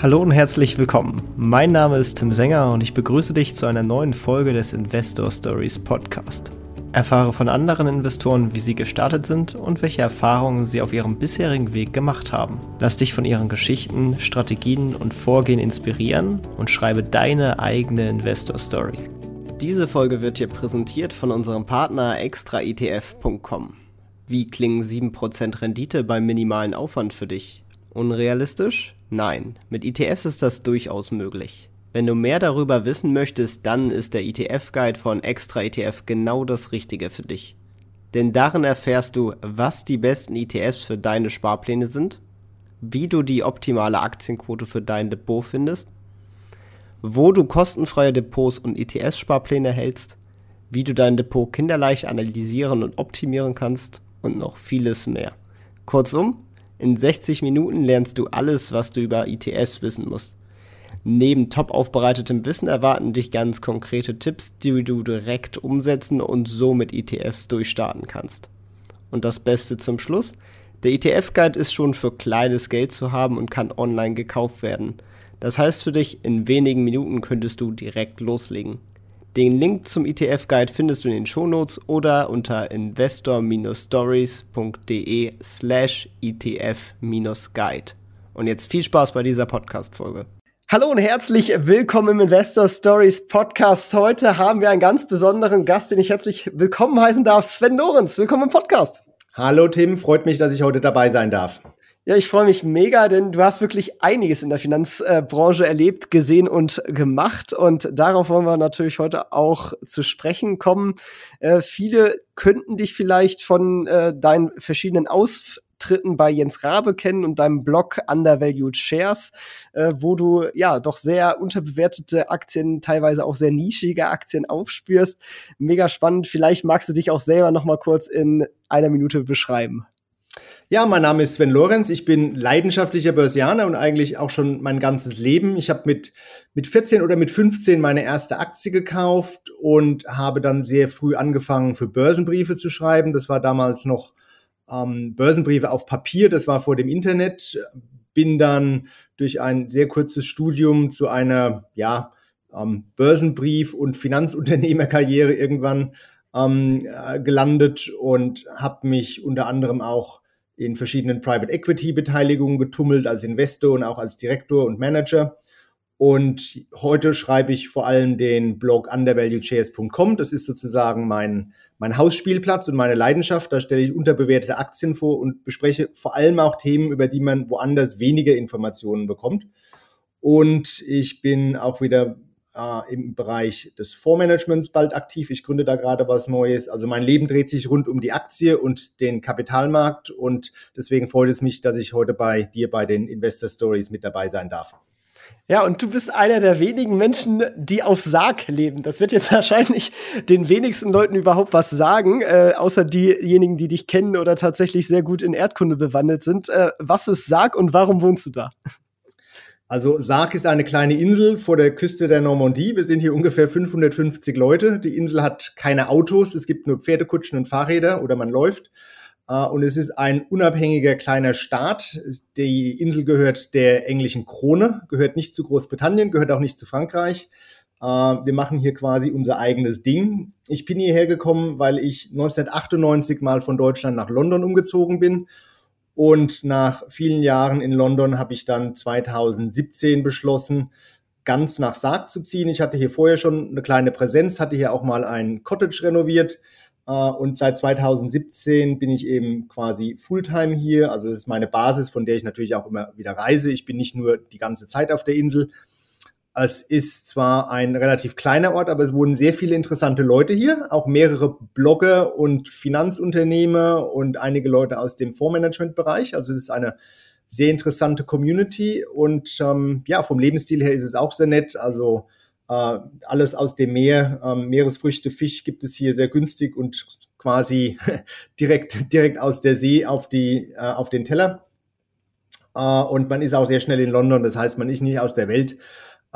Hallo und herzlich willkommen. Mein Name ist Tim Sänger und ich begrüße dich zu einer neuen Folge des Investor Stories Podcast. Erfahre von anderen Investoren, wie sie gestartet sind und welche Erfahrungen sie auf ihrem bisherigen Weg gemacht haben. Lass dich von ihren Geschichten, Strategien und Vorgehen inspirieren und schreibe deine eigene Investor Story. Diese Folge wird dir präsentiert von unserem Partner extraetf.com. Wie klingen 7% Rendite beim minimalen Aufwand für dich? Unrealistisch? Nein, mit ETFs ist das durchaus möglich. Wenn du mehr darüber wissen möchtest, dann ist der ETF-Guide von Extra ETF genau das Richtige für dich. Denn darin erfährst du, was die besten ETFs für deine Sparpläne sind, wie du die optimale Aktienquote für dein Depot findest, wo du kostenfreie Depots und ETS-Sparpläne hältst, wie du dein Depot kinderleicht analysieren und optimieren kannst und noch vieles mehr. Kurzum, in 60 Minuten lernst du alles, was du über ITS wissen musst. Neben top aufbereitetem Wissen erwarten dich ganz konkrete Tipps, die du direkt umsetzen und so mit ETFs durchstarten kannst. Und das Beste zum Schluss, der ETF-Guide ist schon für kleines Geld zu haben und kann online gekauft werden. Das heißt für dich, in wenigen Minuten könntest du direkt loslegen. Den Link zum ETF-Guide findest du in den Shownotes oder unter investor-stories.de slash ETF-Guide. Und jetzt viel Spaß bei dieser Podcast-Folge. Hallo und herzlich willkommen im Investor Stories Podcast. Heute haben wir einen ganz besonderen Gast, den ich herzlich willkommen heißen darf. Sven Lorenz, willkommen im Podcast. Hallo Tim, freut mich, dass ich heute dabei sein darf. Ja, ich freue mich mega, denn du hast wirklich einiges in der Finanzbranche erlebt, gesehen und gemacht. Und darauf wollen wir natürlich heute auch zu sprechen kommen. Äh, viele könnten dich vielleicht von äh, deinen verschiedenen Austritten bei Jens Rabe kennen und deinem Blog Undervalued Shares, äh, wo du ja doch sehr unterbewertete Aktien, teilweise auch sehr nischige Aktien aufspürst. Mega spannend. Vielleicht magst du dich auch selber noch mal kurz in einer Minute beschreiben. Ja, mein Name ist Sven Lorenz. Ich bin leidenschaftlicher Börsianer und eigentlich auch schon mein ganzes Leben. Ich habe mit, mit 14 oder mit 15 meine erste Aktie gekauft und habe dann sehr früh angefangen, für Börsenbriefe zu schreiben. Das war damals noch ähm, Börsenbriefe auf Papier, das war vor dem Internet. Bin dann durch ein sehr kurzes Studium zu einer, ja, ähm, Börsenbrief- und Finanzunternehmerkarriere irgendwann ähm, äh, gelandet und habe mich unter anderem auch in verschiedenen Private Equity Beteiligungen getummelt als Investor und auch als Direktor und Manager. Und heute schreibe ich vor allem den Blog undervaluedchairs.com. Das ist sozusagen mein, mein Hausspielplatz und meine Leidenschaft. Da stelle ich unterbewertete Aktien vor und bespreche vor allem auch Themen, über die man woanders weniger Informationen bekommt. Und ich bin auch wieder äh, im Bereich des Fondsmanagements bald aktiv. Ich gründe da gerade was Neues. Also mein Leben dreht sich rund um die Aktie und den Kapitalmarkt und deswegen freut es mich, dass ich heute bei dir bei den Investor Stories mit dabei sein darf. Ja, und du bist einer der wenigen Menschen, die auf Sarg leben. Das wird jetzt wahrscheinlich den wenigsten Leuten überhaupt was sagen, äh, außer diejenigen, die dich kennen oder tatsächlich sehr gut in Erdkunde bewandelt sind. Äh, was ist Sarg und warum wohnst du da? Also Sark ist eine kleine Insel vor der Küste der Normandie. Wir sind hier ungefähr 550 Leute. Die Insel hat keine Autos, es gibt nur Pferdekutschen und Fahrräder oder man läuft. Äh, und es ist ein unabhängiger kleiner Staat. Die Insel gehört der englischen Krone, gehört nicht zu Großbritannien, gehört auch nicht zu Frankreich. Äh, wir machen hier quasi unser eigenes Ding. Ich bin hierher gekommen, weil ich 1998 mal von Deutschland nach London umgezogen bin und nach vielen Jahren in London habe ich dann 2017 beschlossen, ganz nach Sarg zu ziehen. Ich hatte hier vorher schon eine kleine Präsenz, hatte hier auch mal ein Cottage renoviert. Äh, und seit 2017 bin ich eben quasi Fulltime hier. Also das ist meine Basis, von der ich natürlich auch immer wieder reise. Ich bin nicht nur die ganze Zeit auf der Insel, es ist zwar ein relativ kleiner Ort, aber es wohnen sehr viele interessante Leute hier, auch mehrere Blogger und Finanzunternehmer und einige Leute aus dem Fondsmanagement-Bereich. Also es ist eine sehr interessante Community und ähm, ja, vom Lebensstil her ist es auch sehr nett. Also äh, alles aus dem Meer, äh, Meeresfrüchte, Fisch gibt es hier sehr günstig und quasi direkt, direkt aus der See auf, die, äh, auf den Teller. Äh, und man ist auch sehr schnell in London, das heißt, man ist nicht aus der Welt.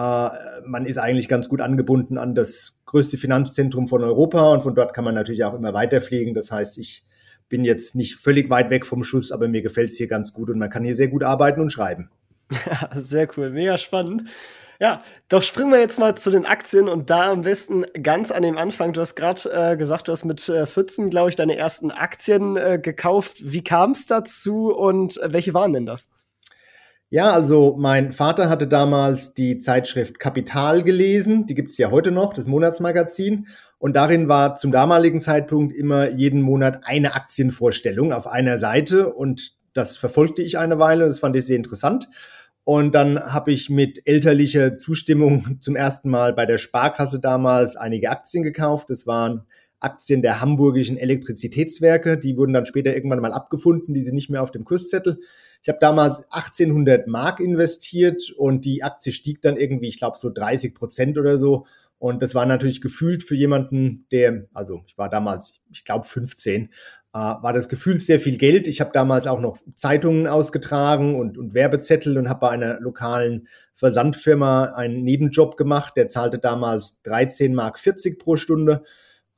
Äh, man ist eigentlich ganz gut angebunden an das größte Finanzzentrum von Europa und von dort kann man natürlich auch immer weiterfliegen. Das heißt, ich bin jetzt nicht völlig weit weg vom Schuss, aber mir gefällt es hier ganz gut und man kann hier sehr gut arbeiten und schreiben. Sehr cool, mega spannend. Ja, doch springen wir jetzt mal zu den Aktien und da am besten ganz an dem Anfang. Du hast gerade äh, gesagt, du hast mit äh, 14, glaube ich, deine ersten Aktien äh, gekauft. Wie kam es dazu und äh, welche waren denn das? Ja, also mein Vater hatte damals die Zeitschrift Kapital gelesen, die gibt es ja heute noch, das Monatsmagazin. Und darin war zum damaligen Zeitpunkt immer jeden Monat eine Aktienvorstellung auf einer Seite. Und das verfolgte ich eine Weile, das fand ich sehr interessant. Und dann habe ich mit elterlicher Zustimmung zum ersten Mal bei der Sparkasse damals einige Aktien gekauft. Das waren Aktien der hamburgischen Elektrizitätswerke. Die wurden dann später irgendwann mal abgefunden, die sind nicht mehr auf dem Kurszettel. Ich habe damals 1800 Mark investiert und die Aktie stieg dann irgendwie, ich glaube, so 30 Prozent oder so. Und das war natürlich gefühlt für jemanden, der, also ich war damals, ich glaube, 15, äh, war das gefühlt sehr viel Geld. Ich habe damals auch noch Zeitungen ausgetragen und, und Werbezettel und habe bei einer lokalen Versandfirma einen Nebenjob gemacht. Der zahlte damals 13 Mark 40 pro Stunde.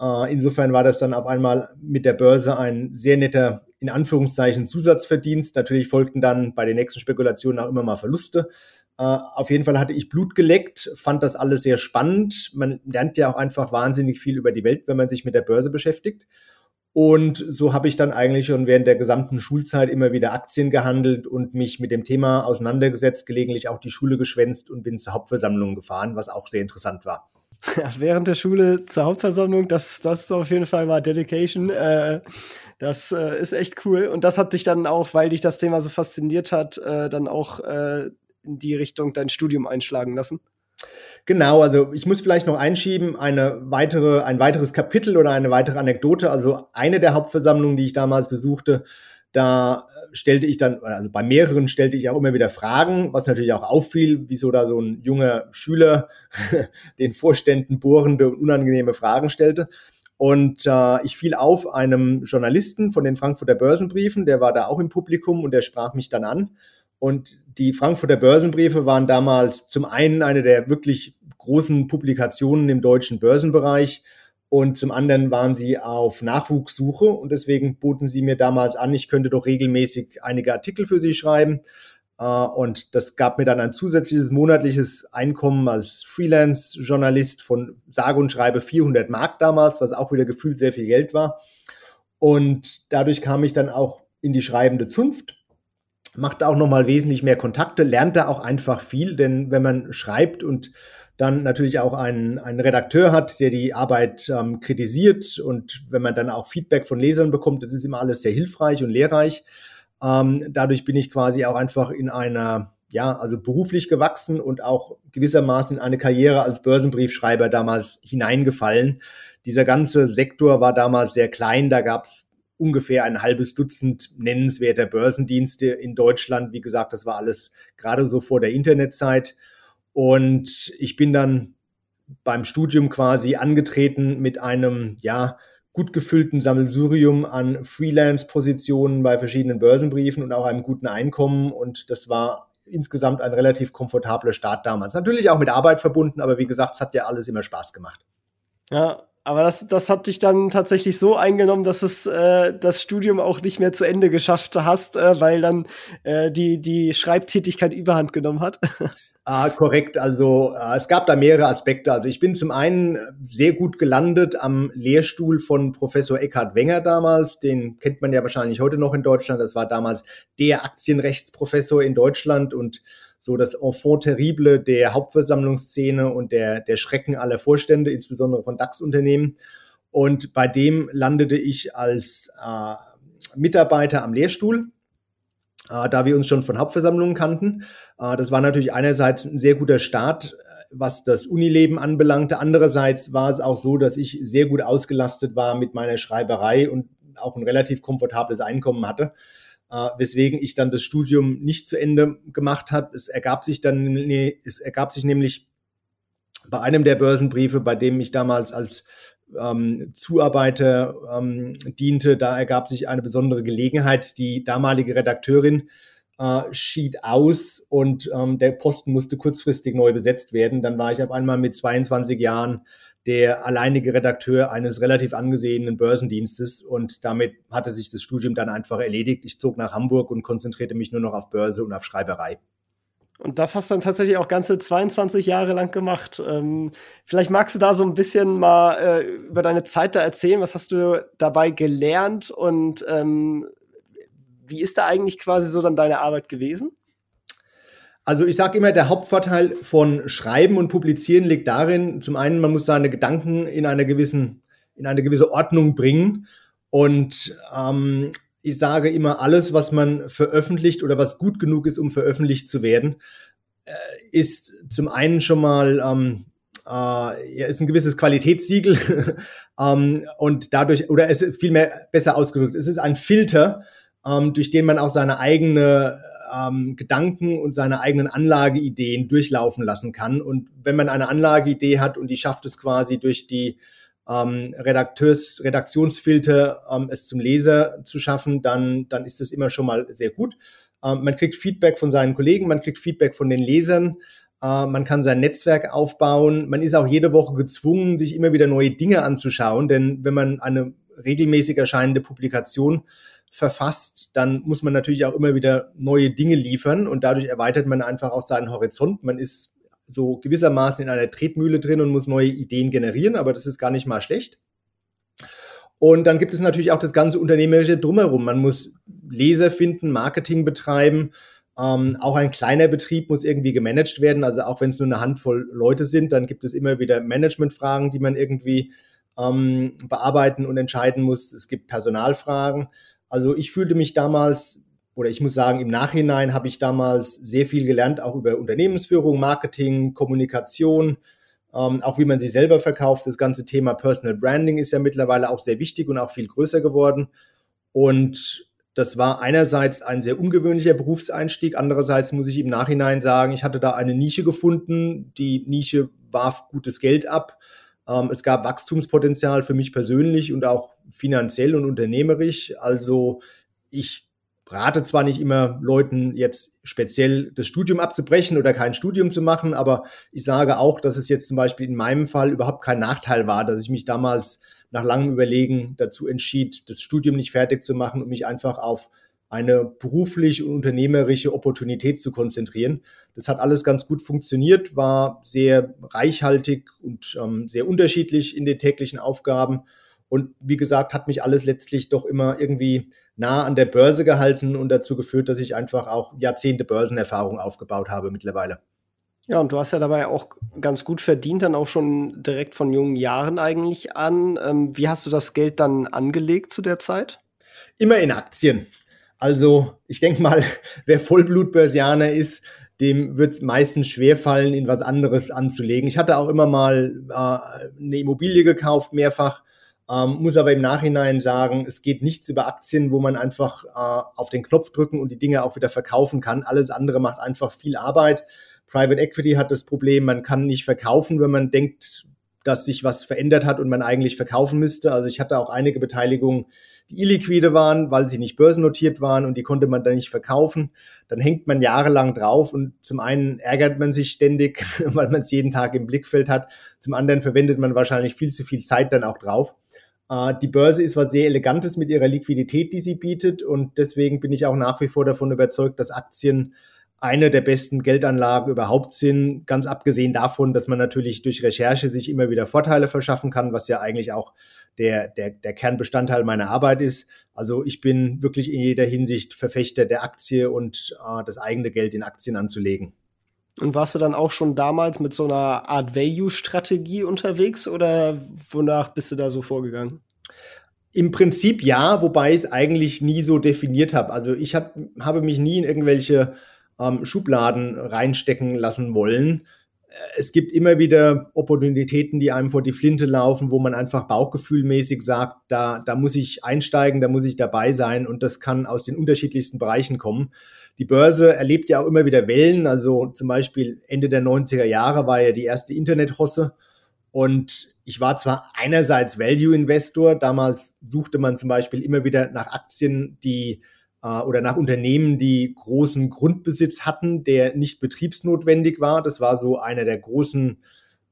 Äh, insofern war das dann auf einmal mit der Börse ein sehr netter, in Anführungszeichen, Zusatzverdienst. Natürlich folgten dann bei den nächsten Spekulationen auch immer mal Verluste. Uh, auf jeden Fall hatte ich Blut geleckt, fand das alles sehr spannend. Man lernt ja auch einfach wahnsinnig viel über die Welt, wenn man sich mit der Börse beschäftigt. Und so habe ich dann eigentlich schon während der gesamten Schulzeit immer wieder Aktien gehandelt und mich mit dem Thema auseinandergesetzt, gelegentlich auch die Schule geschwänzt und bin zur Hauptversammlung gefahren, was auch sehr interessant war. Ja, während der Schule zur Hauptversammlung, das, das auf jeden Fall war Dedication. Äh, das äh, ist echt cool. Und das hat dich dann auch, weil dich das Thema so fasziniert hat, äh, dann auch äh, in die Richtung dein Studium einschlagen lassen. Genau, also ich muss vielleicht noch einschieben, eine weitere, ein weiteres Kapitel oder eine weitere Anekdote. Also eine der Hauptversammlungen, die ich damals besuchte, da stellte ich dann, also bei mehreren stellte ich auch immer wieder Fragen, was natürlich auch auffiel, wieso da so ein junger Schüler den Vorständen bohrende und unangenehme Fragen stellte. Und äh, ich fiel auf einem Journalisten von den Frankfurter Börsenbriefen, der war da auch im Publikum und der sprach mich dann an. Und die Frankfurter Börsenbriefe waren damals zum einen eine der wirklich großen Publikationen im deutschen Börsenbereich und zum anderen waren sie auf Nachwuchssuche und deswegen boten sie mir damals an, ich könnte doch regelmäßig einige Artikel für sie schreiben. Äh, und das gab mir dann ein zusätzliches monatliches Einkommen als Freelance-Journalist von sage und schreibe 400 Mark damals, was auch wieder gefühlt sehr viel Geld war. Und dadurch kam ich dann auch in die schreibende Zunft macht auch nochmal wesentlich mehr Kontakte, lernt da auch einfach viel, denn wenn man schreibt und dann natürlich auch einen, einen Redakteur hat, der die Arbeit ähm, kritisiert und wenn man dann auch Feedback von Lesern bekommt, das ist immer alles sehr hilfreich und lehrreich. Ähm, dadurch bin ich quasi auch einfach in einer, ja, also beruflich gewachsen und auch gewissermaßen in eine Karriere als Börsenbriefschreiber damals hineingefallen. Dieser ganze Sektor war damals sehr klein, da gab es ungefähr ein halbes Dutzend nennenswerter Börsendienste in Deutschland. Wie gesagt, das war alles gerade so vor der Internetzeit. Und ich bin dann beim Studium quasi angetreten mit einem, ja, gut gefüllten Sammelsurium an Freelance-Positionen bei verschiedenen Börsenbriefen und auch einem guten Einkommen. Und das war insgesamt ein relativ komfortabler Start damals. Natürlich auch mit Arbeit verbunden, aber wie gesagt, es hat ja alles immer Spaß gemacht. Ja, aber das, das hat dich dann tatsächlich so eingenommen, dass es äh, das Studium auch nicht mehr zu Ende geschafft hast, äh, weil dann äh, die, die Schreibtätigkeit überhand genommen hat. Ah, korrekt. Also äh, es gab da mehrere Aspekte. Also ich bin zum einen sehr gut gelandet am Lehrstuhl von Professor Eckhard Wenger damals. Den kennt man ja wahrscheinlich heute noch in Deutschland. Das war damals der Aktienrechtsprofessor in Deutschland und so das Enfant terrible der Hauptversammlungsszene und der, der Schrecken aller Vorstände, insbesondere von DAX-Unternehmen. Und bei dem landete ich als äh, Mitarbeiter am Lehrstuhl, äh, da wir uns schon von Hauptversammlungen kannten. Äh, das war natürlich einerseits ein sehr guter Start, äh, was das Unileben anbelangte. Andererseits war es auch so, dass ich sehr gut ausgelastet war mit meiner Schreiberei und auch ein relativ komfortables Einkommen hatte äh, weswegen ich dann das Studium nicht zu Ende gemacht habe. Es ergab sich dann, nee, es ergab sich nämlich bei einem der Börsenbriefe, bei dem ich damals als ähm, Zuarbeiter ähm, diente, da ergab sich eine besondere Gelegenheit. Die damalige Redakteurin äh, schied aus und ähm, der Posten musste kurzfristig neu besetzt werden. Dann war ich auf einmal mit 22 Jahren der alleinige Redakteur eines relativ angesehenen Börsendienstes und damit hatte sich das Studium dann einfach erledigt. Ich zog nach Hamburg und konzentrierte mich nur noch auf Börse und auf Schreiberei. Und das hast du dann tatsächlich auch ganze 22 Jahre lang gemacht. Ähm, vielleicht magst du da so ein bisschen mal äh, über deine Zeit da erzählen. Was hast du dabei gelernt und ähm, wie ist da eigentlich quasi so dann deine Arbeit gewesen? Also ich sage immer, der Hauptvorteil von Schreiben und Publizieren liegt darin, zum einen, man muss seine Gedanken in eine, gewissen, in eine gewisse Ordnung bringen. Und ähm, ich sage immer, alles, was man veröffentlicht oder was gut genug ist, um veröffentlicht zu werden, äh, ist zum einen schon mal ähm, äh, ja, ist ein gewisses Qualitätssiegel ähm, und dadurch, oder es ist vielmehr besser ausgedrückt, es ist ein Filter, ähm, durch den man auch seine eigene ähm, Gedanken und seine eigenen Anlageideen durchlaufen lassen kann. Und wenn man eine Anlageidee hat und die schafft es quasi durch die ähm, Redakteurs, Redaktionsfilter ähm, es zum Leser zu schaffen, dann, dann ist das immer schon mal sehr gut. Ähm, man kriegt Feedback von seinen Kollegen, man kriegt Feedback von den Lesern, äh, man kann sein Netzwerk aufbauen. Man ist auch jede Woche gezwungen, sich immer wieder neue Dinge anzuschauen, denn wenn man eine regelmäßig erscheinende Publikation verfasst, dann muss man natürlich auch immer wieder neue Dinge liefern und dadurch erweitert man einfach auch seinen Horizont. Man ist so gewissermaßen in einer Tretmühle drin und muss neue Ideen generieren, aber das ist gar nicht mal schlecht. Und dann gibt es natürlich auch das ganze Unternehmerische drumherum. Man muss Leser finden, Marketing betreiben. Ähm, auch ein kleiner Betrieb muss irgendwie gemanagt werden. Also auch wenn es nur eine Handvoll Leute sind, dann gibt es immer wieder Managementfragen, die man irgendwie ähm, bearbeiten und entscheiden muss. Es gibt Personalfragen. Also ich fühlte mich damals oder ich muss sagen, im Nachhinein habe ich damals sehr viel gelernt, auch über Unternehmensführung, Marketing, Kommunikation, ähm, auch wie man sich selber verkauft. Das ganze Thema Personal Branding ist ja mittlerweile auch sehr wichtig und auch viel größer geworden. Und das war einerseits ein sehr ungewöhnlicher Berufseinstieg, andererseits muss ich im Nachhinein sagen, ich hatte da eine Nische gefunden. Die Nische warf gutes Geld ab. Ähm, es gab Wachstumspotenzial für mich persönlich und auch finanziell und unternehmerisch. Also ich rate zwar nicht immer Leuten jetzt speziell das Studium abzubrechen oder kein Studium zu machen, aber ich sage auch, dass es jetzt zum Beispiel in meinem Fall überhaupt kein Nachteil war, dass ich mich damals nach langem Überlegen dazu entschied, das Studium nicht fertig zu machen und mich einfach auf eine beruflich und unternehmerische Opportunität zu konzentrieren. Das hat alles ganz gut funktioniert, war sehr reichhaltig und ähm, sehr unterschiedlich in den täglichen Aufgaben. Und wie gesagt, hat mich alles letztlich doch immer irgendwie nah an der Börse gehalten und dazu geführt, dass ich einfach auch Jahrzehnte Börsenerfahrung aufgebaut habe mittlerweile. Ja, und du hast ja dabei auch ganz gut verdient, dann auch schon direkt von jungen Jahren eigentlich an. Ähm, wie hast du das Geld dann angelegt zu der Zeit? Immer in Aktien. Also ich denke mal, wer Vollblutbörsianer ist, dem wird es meistens schwerfallen, in was anderes anzulegen. Ich hatte auch immer mal äh, eine Immobilie gekauft, mehrfach ähm, muss aber im Nachhinein sagen, es geht nichts über Aktien, wo man einfach äh, auf den Knopf drücken und die Dinge auch wieder verkaufen kann. Alles andere macht einfach viel Arbeit. Private Equity hat das Problem, man kann nicht verkaufen, wenn man denkt, dass sich was verändert hat und man eigentlich verkaufen müsste. Also ich hatte auch einige Beteiligungen, die illiquide waren, weil sie nicht börsennotiert waren und die konnte man dann nicht verkaufen. Dann hängt man jahrelang drauf und zum einen ärgert man sich ständig, weil man es jeden Tag im Blickfeld hat. Zum anderen verwendet man wahrscheinlich viel zu viel Zeit dann auch drauf. Äh, die Börse ist was sehr Elegantes mit ihrer Liquidität, die sie bietet. Und deswegen bin ich auch nach wie vor davon überzeugt, dass Aktien eine der besten Geldanlagen überhaupt sind. Ganz abgesehen davon, dass man natürlich durch Recherche sich immer wieder Vorteile verschaffen kann, was ja eigentlich auch der, der, der Kernbestandteil meiner Arbeit ist. Also ich bin wirklich in jeder Hinsicht Verfechter der Aktie und äh, das eigene Geld in Aktien anzulegen. Und warst du dann auch schon damals mit so einer Art Value-Strategie unterwegs oder wonach bist du da so vorgegangen? Im Prinzip ja, wobei ich es eigentlich nie so definiert habe. Also ich hab, habe mich nie in irgendwelche ähm, Schubladen reinstecken lassen wollen. Es gibt immer wieder Opportunitäten, die einem vor die Flinte laufen, wo man einfach bauchgefühlmäßig sagt, da, da muss ich einsteigen, da muss ich dabei sein und das kann aus den unterschiedlichsten Bereichen kommen. Die Börse erlebt ja auch immer wieder Wellen. Also zum Beispiel Ende der 90er Jahre war ja die erste Internethosse. Und ich war zwar einerseits Value-Investor, damals suchte man zum Beispiel immer wieder nach Aktien, die oder nach Unternehmen, die großen Grundbesitz hatten, der nicht betriebsnotwendig war. Das war so einer der großen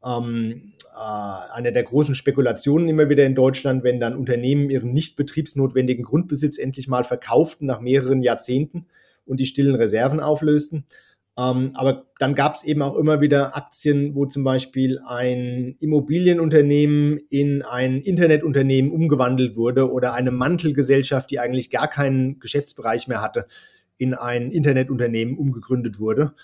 ähm, äh, eine der großen Spekulationen immer wieder in Deutschland, wenn dann Unternehmen ihren nicht betriebsnotwendigen Grundbesitz endlich mal verkauften nach mehreren Jahrzehnten und die stillen Reserven auflösten. Ähm, aber dann gab es eben auch immer wieder Aktien, wo zum Beispiel ein Immobilienunternehmen in ein Internetunternehmen umgewandelt wurde oder eine Mantelgesellschaft, die eigentlich gar keinen Geschäftsbereich mehr hatte, in ein Internetunternehmen umgegründet wurde.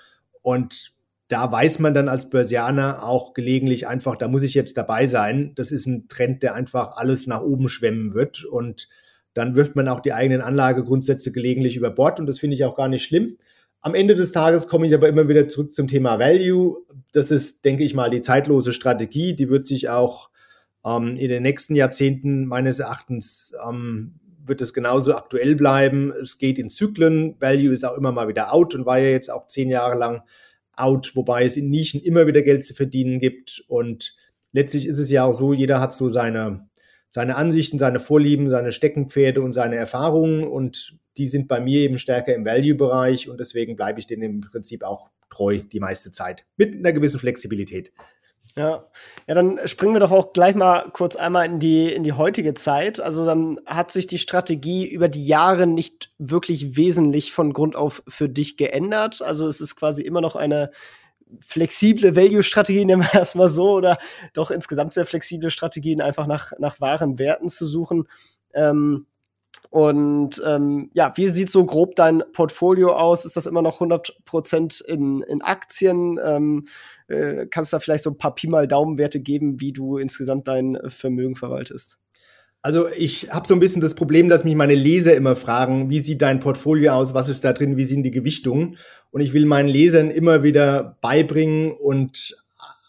Und da weiß man dann als Börsianer auch gelegentlich einfach, da muss ich jetzt dabei sein. Das ist ein Trend, der einfach alles nach oben schwemmen wird. Und dann wirft man auch die eigenen Anlagegrundsätze gelegentlich über Bord. Und das finde ich auch gar nicht schlimm. Am Ende des Tages komme ich aber immer wieder zurück zum Thema Value. Das ist, denke ich mal, die zeitlose Strategie. Die wird sich auch ähm, in den nächsten Jahrzehnten meines Erachtens ähm, wird es genauso aktuell bleiben. Es geht in Zyklen. Value ist auch immer mal wieder out und war ja jetzt auch zehn Jahre lang out, wobei es in Nischen immer wieder Geld zu verdienen gibt. Und letztlich ist es ja auch so, jeder hat so seine, seine Ansichten, seine Vorlieben, seine Steckenpferde und seine Erfahrungen. Und die sind bei mir eben stärker im Value-Bereich und deswegen bleibe ich denen im Prinzip auch treu die meiste Zeit mit einer gewissen Flexibilität. Ja. ja, dann springen wir doch auch gleich mal kurz einmal in die, in die heutige Zeit. Also dann hat sich die Strategie über die Jahre nicht wirklich wesentlich von Grund auf für dich geändert. Also es ist quasi immer noch eine flexible Value-Strategie, nehmen wir erstmal so, oder doch insgesamt sehr flexible Strategien, einfach nach, nach wahren Werten zu suchen. Ähm, und ähm, ja, wie sieht so grob dein Portfolio aus? Ist das immer noch 100% in, in Aktien? Ähm, äh, kannst du da vielleicht so ein paar Pi mal Daumenwerte geben, wie du insgesamt dein Vermögen verwaltest? Also ich habe so ein bisschen das Problem, dass mich meine Leser immer fragen, wie sieht dein Portfolio aus, was ist da drin, wie sind die Gewichtungen? Und ich will meinen Lesern immer wieder beibringen und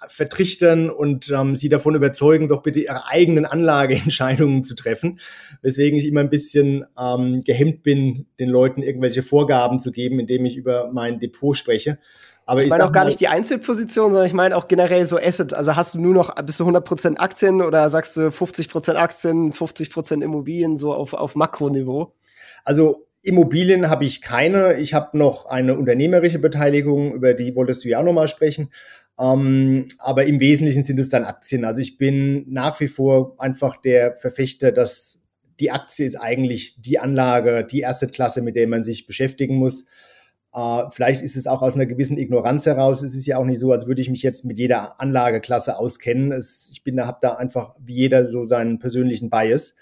vertrichtern und ähm, sie davon überzeugen, doch bitte ihre eigenen Anlageentscheidungen zu treffen. Weswegen ich immer ein bisschen ähm, gehemmt bin, den Leuten irgendwelche Vorgaben zu geben, indem ich über mein Depot spreche. Aber ich, ich meine auch gar nicht die Einzelposition, sondern ich meine auch generell so Asset. Also hast du nur noch, bist du 100% Aktien oder sagst du 50% Aktien, 50% Immobilien, so auf, auf Makroniveau? Also Immobilien habe ich keine. Ich habe noch eine unternehmerische Beteiligung, über die wolltest du ja auch nochmal sprechen. Ähm, aber im Wesentlichen sind es dann Aktien. Also ich bin nach wie vor einfach der Verfechter, dass die Aktie ist eigentlich die Anlage, die erste Klasse, mit der man sich beschäftigen muss. Äh, vielleicht ist es auch aus einer gewissen Ignoranz heraus. Es ist ja auch nicht so, als würde ich mich jetzt mit jeder Anlageklasse auskennen. Es, ich bin da, habe da einfach wie jeder so seinen persönlichen Bias.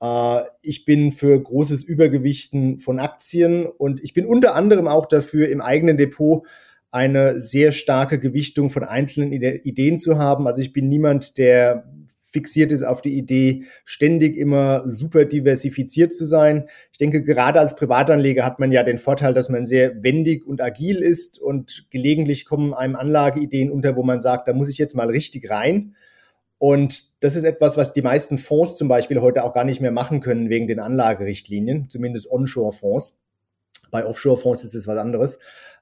Äh, ich bin für großes Übergewichten von Aktien und ich bin unter anderem auch dafür, im eigenen Depot eine sehr starke Gewichtung von einzelnen Ideen zu haben. Also ich bin niemand, der fixiert ist auf die Idee, ständig immer super diversifiziert zu sein. Ich denke, gerade als Privatanleger hat man ja den Vorteil, dass man sehr wendig und agil ist und gelegentlich kommen einem Anlageideen unter, wo man sagt, da muss ich jetzt mal richtig rein. Und das ist etwas, was die meisten Fonds zum Beispiel heute auch gar nicht mehr machen können wegen den Anlagerichtlinien, zumindest Onshore-Fonds. Bei Offshore-Fonds ist es was anderes.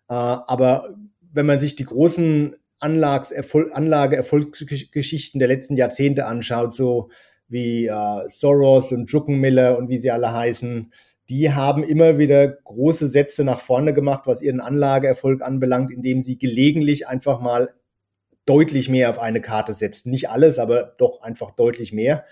Äh, aber wenn man sich die großen Anlage-Erfolgsgeschichten der letzten Jahrzehnte anschaut, so wie äh, Soros und Druckenmiller und wie sie alle heißen, die haben immer wieder große Sätze nach vorne gemacht, was ihren Anlageerfolg anbelangt, indem sie gelegentlich einfach mal deutlich mehr auf eine Karte setzen. Nicht alles, aber doch einfach deutlich mehr.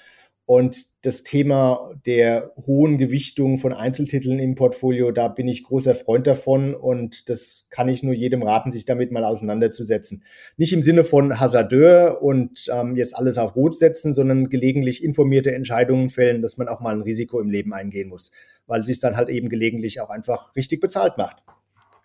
Und das Thema der hohen Gewichtung von Einzeltiteln im Portfolio, da bin ich großer Freund davon und das kann ich nur jedem raten, sich damit mal auseinanderzusetzen. Nicht im Sinne von Hasardeur und ähm, jetzt alles auf Rot setzen, sondern gelegentlich informierte Entscheidungen fällen, dass man auch mal ein Risiko im Leben eingehen muss, weil es sich dann halt eben gelegentlich auch einfach richtig bezahlt macht.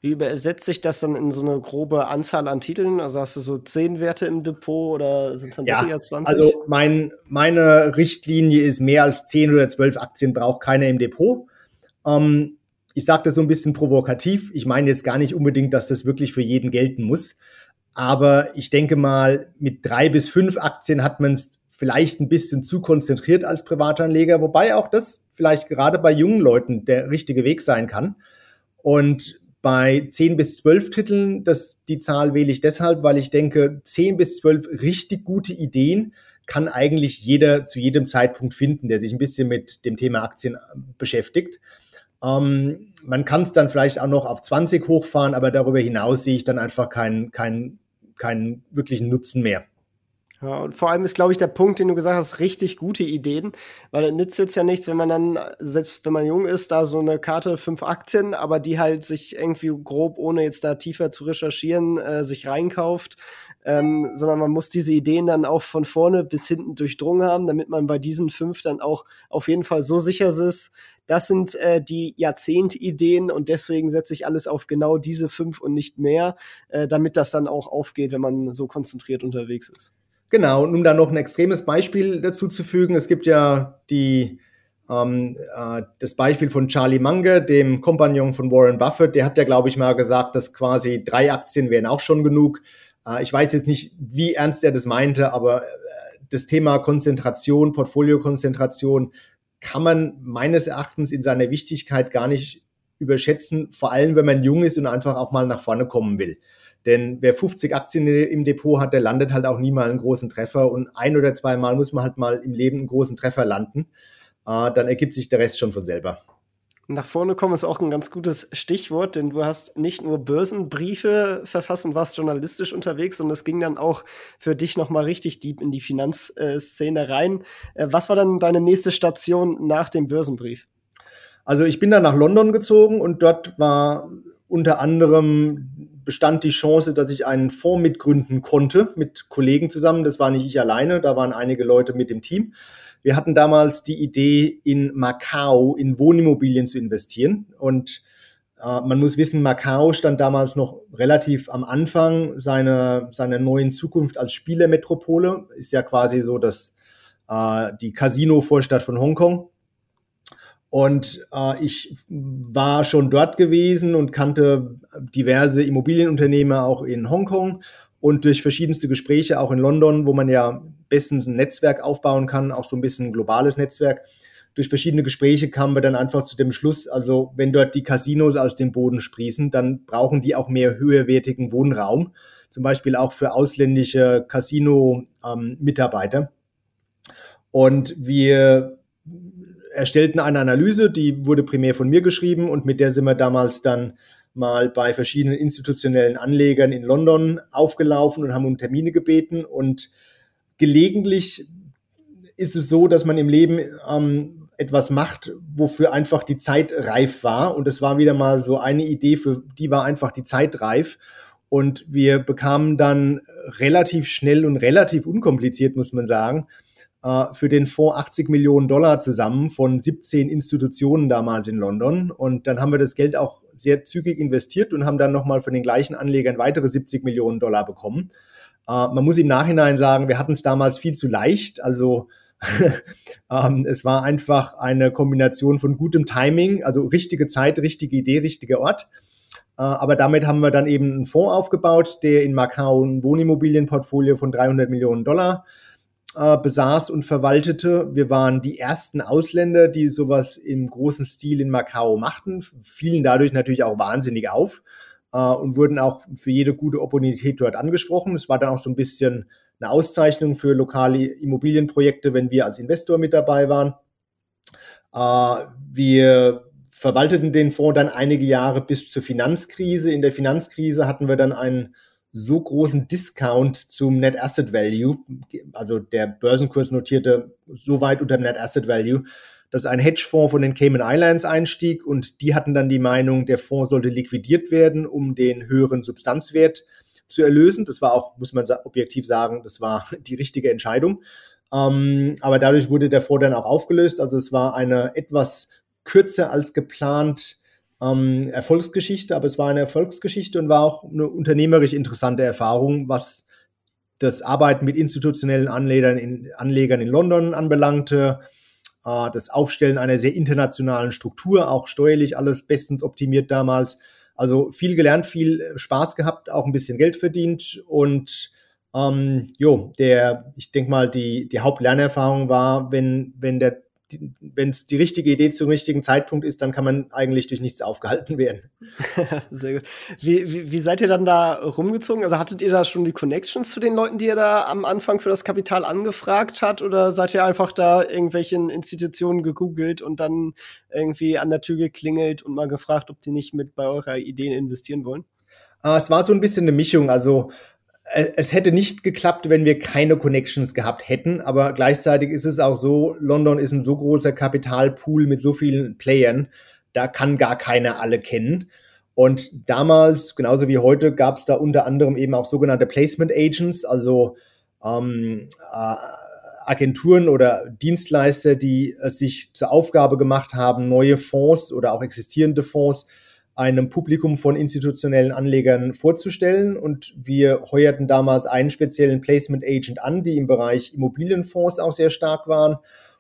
Wie übersetzt sich das dann in so eine grobe Anzahl an Titeln? Also hast du so zehn Werte im Depot oder sind es dann ja, eher 20? Also mein, meine Richtlinie ist, mehr als zehn oder zwölf Aktien braucht keiner im Depot. Ähm, ich sage das so ein bisschen provokativ. Ich meine jetzt gar nicht unbedingt, dass das wirklich für jeden gelten muss. Aber ich denke mal, mit drei bis fünf Aktien hat man es vielleicht ein bisschen zu konzentriert als Privatanleger, wobei auch das vielleicht gerade bei jungen Leuten der richtige Weg sein kann. Und bei 10 bis 12 Titeln, das, die Zahl wähle ich deshalb, weil ich denke, 10 bis 12 richtig gute Ideen kann eigentlich jeder zu jedem Zeitpunkt finden, der sich ein bisschen mit dem Thema Aktien äh, beschäftigt. Ähm, man kann es dann vielleicht auch noch auf 20 hochfahren, aber darüber hinaus sehe ich dann einfach keinen, keinen, keinen wirklichen Nutzen mehr. Ja, und vor allem ist, glaube ich, der Punkt, den du gesagt hast, richtig gute Ideen, weil es nützt jetzt ja nichts, wenn man dann, selbst wenn man jung ist, da so eine Karte fünf Aktien, aber die halt sich irgendwie grob, ohne jetzt da tiefer zu recherchieren, äh, sich reinkauft, ähm, sondern man muss diese Ideen dann auch von vorne bis hinten durchdrungen haben, damit man bei diesen fünf dann auch auf jeden Fall so sicher ist, das sind äh, die Jahrzehntideen und deswegen setze ich alles auf genau diese fünf und nicht mehr, äh, damit das dann auch aufgeht, wenn man so konzentriert unterwegs ist. Genau, und um da noch ein extremes Beispiel dazu zu fügen, es gibt ja die, ähm, äh, das Beispiel von Charlie Munger, dem Kompagnon von Warren Buffett, der hat ja, glaube ich, mal gesagt, dass quasi drei Aktien wären auch schon genug. Äh, ich weiß jetzt nicht, wie ernst er das meinte, aber äh, das Thema Konzentration, Portfoliokonzentration kann man meines Erachtens in seiner Wichtigkeit gar nicht überschätzen, vor allem wenn man jung ist und einfach auch mal nach vorne kommen will. Denn wer 50 Aktien im Depot hat, der landet halt auch nie mal einen großen Treffer und ein oder zwei Mal muss man halt mal im Leben einen großen Treffer landen. Äh, dann ergibt sich der Rest schon von selber. Nach vorne kommen ist auch ein ganz gutes Stichwort, denn du hast nicht nur Börsenbriefe verfasst und warst journalistisch unterwegs, sondern es ging dann auch für dich nochmal richtig deep in die Finanzszene rein. Äh, was war dann deine nächste Station nach dem Börsenbrief? Also ich bin dann nach London gezogen und dort war unter anderem bestand die Chance, dass ich einen Fonds mitgründen konnte mit Kollegen zusammen. Das war nicht ich alleine, da waren einige Leute mit dem Team. Wir hatten damals die Idee, in Macau in Wohnimmobilien zu investieren. Und äh, man muss wissen, Macau stand damals noch relativ am Anfang seiner, seiner neuen Zukunft als Spielermetropole. Ist ja quasi so, dass äh, die Casino-Vorstadt von Hongkong. Und äh, ich war schon dort gewesen und kannte diverse Immobilienunternehmer auch in Hongkong und durch verschiedenste Gespräche auch in London, wo man ja bestens ein Netzwerk aufbauen kann, auch so ein bisschen ein globales Netzwerk. Durch verschiedene Gespräche kamen wir dann einfach zu dem Schluss, also wenn dort die Casinos aus dem Boden sprießen, dann brauchen die auch mehr höherwertigen Wohnraum, zum Beispiel auch für ausländische Casino-Mitarbeiter. Ähm, und wir erstellten eine Analyse, die wurde primär von mir geschrieben und mit der sind wir damals dann mal bei verschiedenen institutionellen Anlegern in London aufgelaufen und haben um Termine gebeten. Und gelegentlich ist es so, dass man im Leben ähm, etwas macht, wofür einfach die Zeit reif war. Und es war wieder mal so eine Idee, für die war einfach die Zeit reif. Und wir bekamen dann relativ schnell und relativ unkompliziert, muss man sagen, für den Fonds 80 Millionen Dollar zusammen von 17 Institutionen damals in London. Und dann haben wir das Geld auch sehr zügig investiert und haben dann nochmal von den gleichen Anlegern weitere 70 Millionen Dollar bekommen. Äh, man muss im Nachhinein sagen, wir hatten es damals viel zu leicht. Also ähm, es war einfach eine Kombination von gutem Timing, also richtige Zeit, richtige Idee, richtiger Ort. Äh, aber damit haben wir dann eben einen Fonds aufgebaut, der in Macau ein Wohnimmobilienportfolio von 300 Millionen Dollar äh, besaß und verwaltete. Wir waren die ersten Ausländer, die sowas im großen Stil in Macau machten, fielen dadurch natürlich auch wahnsinnig auf äh, und wurden auch für jede gute Opportunität dort angesprochen. Es war dann auch so ein bisschen eine Auszeichnung für lokale Immobilienprojekte, wenn wir als Investor mit dabei waren. Äh, wir verwalteten den Fonds dann einige Jahre bis zur Finanzkrise. In der Finanzkrise hatten wir dann einen so großen Discount zum Net Asset Value, also der Börsenkurs notierte so weit unter dem Net Asset Value, dass ein Hedgefonds von den Cayman Islands einstieg und die hatten dann die Meinung, der Fonds sollte liquidiert werden, um den höheren Substanzwert zu erlösen. Das war auch, muss man objektiv sagen, das war die richtige Entscheidung. Ähm, aber dadurch wurde der Fonds dann auch aufgelöst. Also es war eine etwas kürzer als geplant ähm, Erfolgsgeschichte, aber es war eine Erfolgsgeschichte und war auch eine unternehmerisch interessante Erfahrung, was das Arbeiten mit institutionellen Anlegern in, Anlegern in London anbelangte, äh, das Aufstellen einer sehr internationalen Struktur, auch steuerlich alles bestens optimiert damals. Also viel gelernt, viel Spaß gehabt, auch ein bisschen Geld verdient und ähm, jo, der, ich denke mal, die, die Hauptlernerfahrung war, wenn, wenn der wenn es die richtige Idee zum richtigen Zeitpunkt ist, dann kann man eigentlich durch nichts aufgehalten werden. Sehr gut. Wie, wie, wie, seid ihr dann da rumgezogen? Also hattet ihr da schon die Connections zu den Leuten, die ihr da am Anfang für das Kapital angefragt hat? Oder seid ihr einfach da irgendwelchen Institutionen gegoogelt und dann irgendwie an der Tür geklingelt und mal gefragt, ob die nicht mit bei eurer Ideen investieren wollen? Ah, es war so ein bisschen eine Mischung. Also es hätte nicht geklappt, wenn wir keine Connections gehabt hätten, aber gleichzeitig ist es auch so, London ist ein so großer Kapitalpool mit so vielen Playern, da kann gar keiner alle kennen. Und damals, genauso wie heute, gab es da unter anderem eben auch sogenannte Placement Agents, also ähm, äh, Agenturen oder Dienstleister, die es sich zur Aufgabe gemacht haben, neue Fonds oder auch existierende Fonds einem Publikum von institutionellen Anlegern vorzustellen. Und wir heuerten damals einen speziellen Placement Agent an, die im Bereich Immobilienfonds auch sehr stark waren.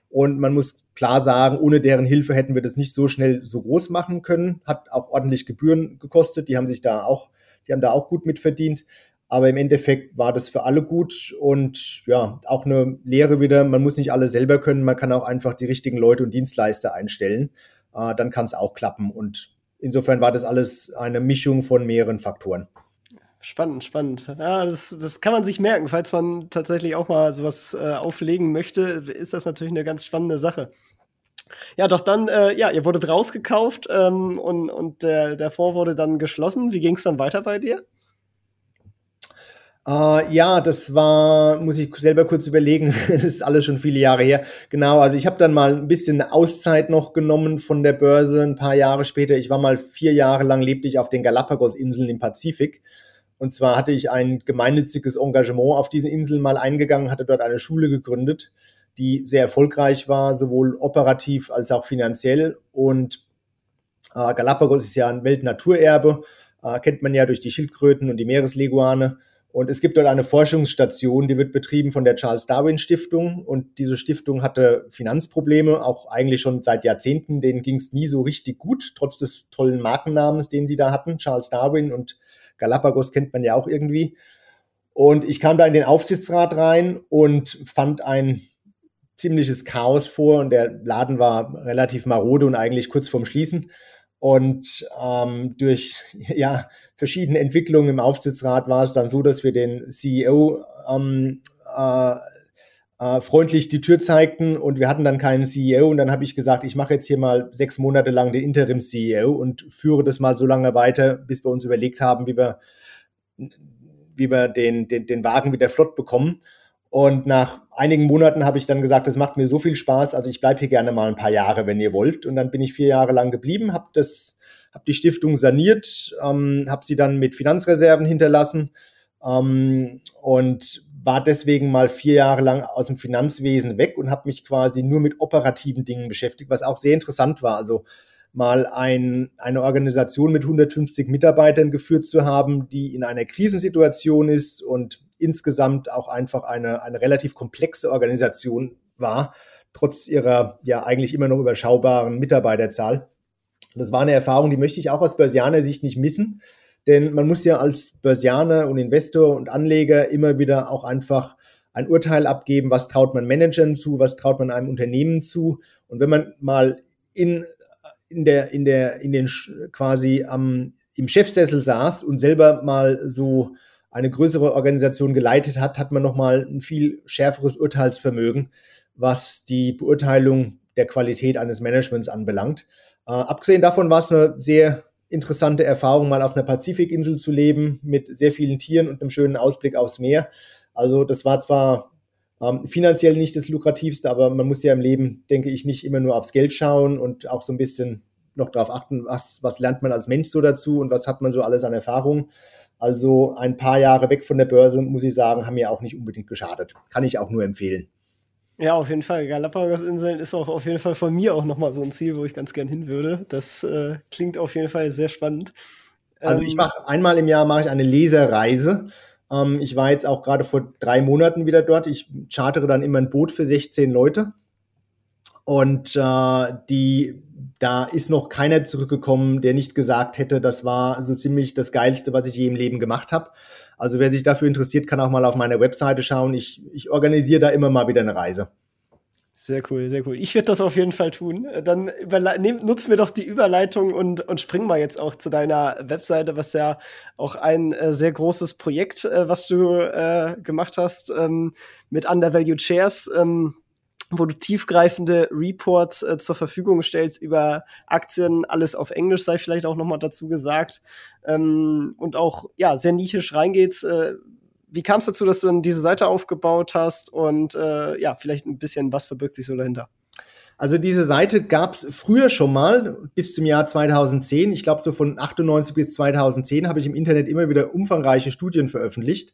Und man muss klar sagen, ohne deren Hilfe hätten wir das nicht so schnell so groß machen können. Hat auch ordentlich Gebühren gekostet. Die haben sich da auch, die haben da auch gut mitverdient. Aber im Endeffekt war das für alle gut und ja, auch eine Lehre wieder. Man muss nicht alle selber können. Man kann auch einfach die richtigen Leute und Dienstleister einstellen. Äh, dann kann es auch klappen. Und insofern war das alles eine Mischung von mehreren Faktoren. Spannend, spannend. Ja, das, das kann man sich merken. Falls man tatsächlich auch mal sowas äh, auflegen möchte, ist das natürlich eine ganz spannende Sache. Ja, doch dann, äh, ja, ihr wurdet rausgekauft ähm, und, und der, der Fonds wurde dann geschlossen. Wie ging es dann weiter bei dir? Uh, ja, das war, muss ich selber kurz überlegen, das ist alles schon viele Jahre her. Genau, also ich habe dann mal ein bisschen Auszeit noch genommen von der Börse, ein paar Jahre später. Ich war mal vier Jahre lang leblich auf den Galapagos-Inseln im Pazifik. Und zwar hatte ich ein gemeinnütziges Engagement auf diesen Inseln mal eingegangen, hatte dort eine Schule gegründet, die sehr erfolgreich war, sowohl operativ als auch finanziell. Und äh, Galapagos ist ja ein Weltnaturerbe, äh, kennt man ja durch die Schildkröten und die Meeresleguane. Und es gibt dort eine Forschungsstation, die wird betrieben von der Charles Darwin Stiftung. Und diese Stiftung hatte Finanzprobleme, auch eigentlich schon seit Jahrzehnten. Denen ging es nie so richtig gut, trotz des tollen Markennamens, den sie da hatten. Charles Darwin und Galapagos kennt man ja auch irgendwie. Und ich kam da in den Aufsichtsrat rein und fand ein ziemliches Chaos vor. Und der Laden war relativ marode und eigentlich kurz vorm Schließen. Und ähm, durch ja, verschiedene Entwicklungen im Aufsichtsrat war es dann so, dass wir den CEO ähm, äh, äh, freundlich die Tür zeigten und wir hatten dann keinen CEO. Und dann habe ich gesagt, ich mache jetzt hier mal sechs Monate lang den Interim-CEO und führe das mal so lange weiter, bis wir uns überlegt haben, wie wir, wie wir den, den, den Wagen wieder flott bekommen. Und nach einigen Monaten habe ich dann gesagt, das macht mir so viel Spaß, also ich bleibe hier gerne mal ein paar Jahre, wenn ihr wollt. Und dann bin ich vier Jahre lang geblieben, habe das, habe die Stiftung saniert, ähm, habe sie dann mit Finanzreserven hinterlassen ähm, und war deswegen mal vier Jahre lang aus dem Finanzwesen weg und habe mich quasi nur mit operativen Dingen beschäftigt, was auch sehr interessant war. Also mal ein, eine Organisation mit 150 Mitarbeitern geführt zu haben, die in einer Krisensituation ist und insgesamt auch einfach eine, eine relativ komplexe Organisation war, trotz ihrer ja eigentlich immer noch überschaubaren Mitarbeiterzahl. Das war eine Erfahrung, die möchte ich auch aus Börsianer Sicht nicht missen, denn man muss ja als Börsianer und Investor und Anleger immer wieder auch einfach ein Urteil abgeben, was traut man Managern zu, was traut man einem Unternehmen zu. Und wenn man mal in in der, in der, in den quasi am, im Chefsessel saß und selber mal so eine größere Organisation geleitet hat, hat man nochmal ein viel schärferes Urteilsvermögen, was die Beurteilung der Qualität eines Managements anbelangt. Äh, abgesehen davon war es eine sehr interessante Erfahrung, mal auf einer Pazifikinsel zu leben mit sehr vielen Tieren und einem schönen Ausblick aufs Meer. Also das war zwar ähm, finanziell nicht das lukrativste, aber man muss ja im Leben, denke ich, nicht immer nur aufs Geld schauen und auch so ein bisschen noch darauf achten, was, was lernt man als Mensch so dazu und was hat man so alles an Erfahrung. Also ein paar Jahre weg von der Börse, muss ich sagen, haben mir auch nicht unbedingt geschadet. Kann ich auch nur empfehlen. Ja, auf jeden Fall. Galapagos-Inseln ist auch auf jeden Fall von mir auch nochmal so ein Ziel, wo ich ganz gern hin würde. Das äh, klingt auf jeden Fall sehr spannend. Also ich ähm, mache einmal im Jahr mache ich eine Leserreise ähm, ich war jetzt auch gerade vor drei Monaten wieder dort. Ich chartere dann immer ein Boot für 16 Leute. Und äh, die, da ist noch keiner zurückgekommen, der nicht gesagt hätte, das war so ziemlich das Geilste, was ich je im Leben gemacht habe. Also wer sich dafür interessiert, kann auch mal auf meine Webseite schauen. Ich, ich organisiere da immer mal wieder eine Reise. Sehr cool, sehr cool. Ich werde das auf jeden Fall tun. Dann nutzen wir doch die Überleitung und, und springen mal jetzt auch zu deiner Webseite, was ja auch ein äh, sehr großes Projekt, äh, was du äh, gemacht hast ähm, mit Undervalued Shares, ähm, wo du tiefgreifende Reports äh, zur Verfügung stellst über Aktien, alles auf Englisch sei vielleicht auch noch mal dazu gesagt ähm, und auch ja sehr nischisch reingeht äh, wie kam es dazu, dass du dann diese Seite aufgebaut hast und äh, ja, vielleicht ein bisschen, was verbirgt sich so dahinter? Also diese Seite gab es früher schon mal, bis zum Jahr 2010. Ich glaube, so von 98 bis 2010 habe ich im Internet immer wieder umfangreiche Studien veröffentlicht.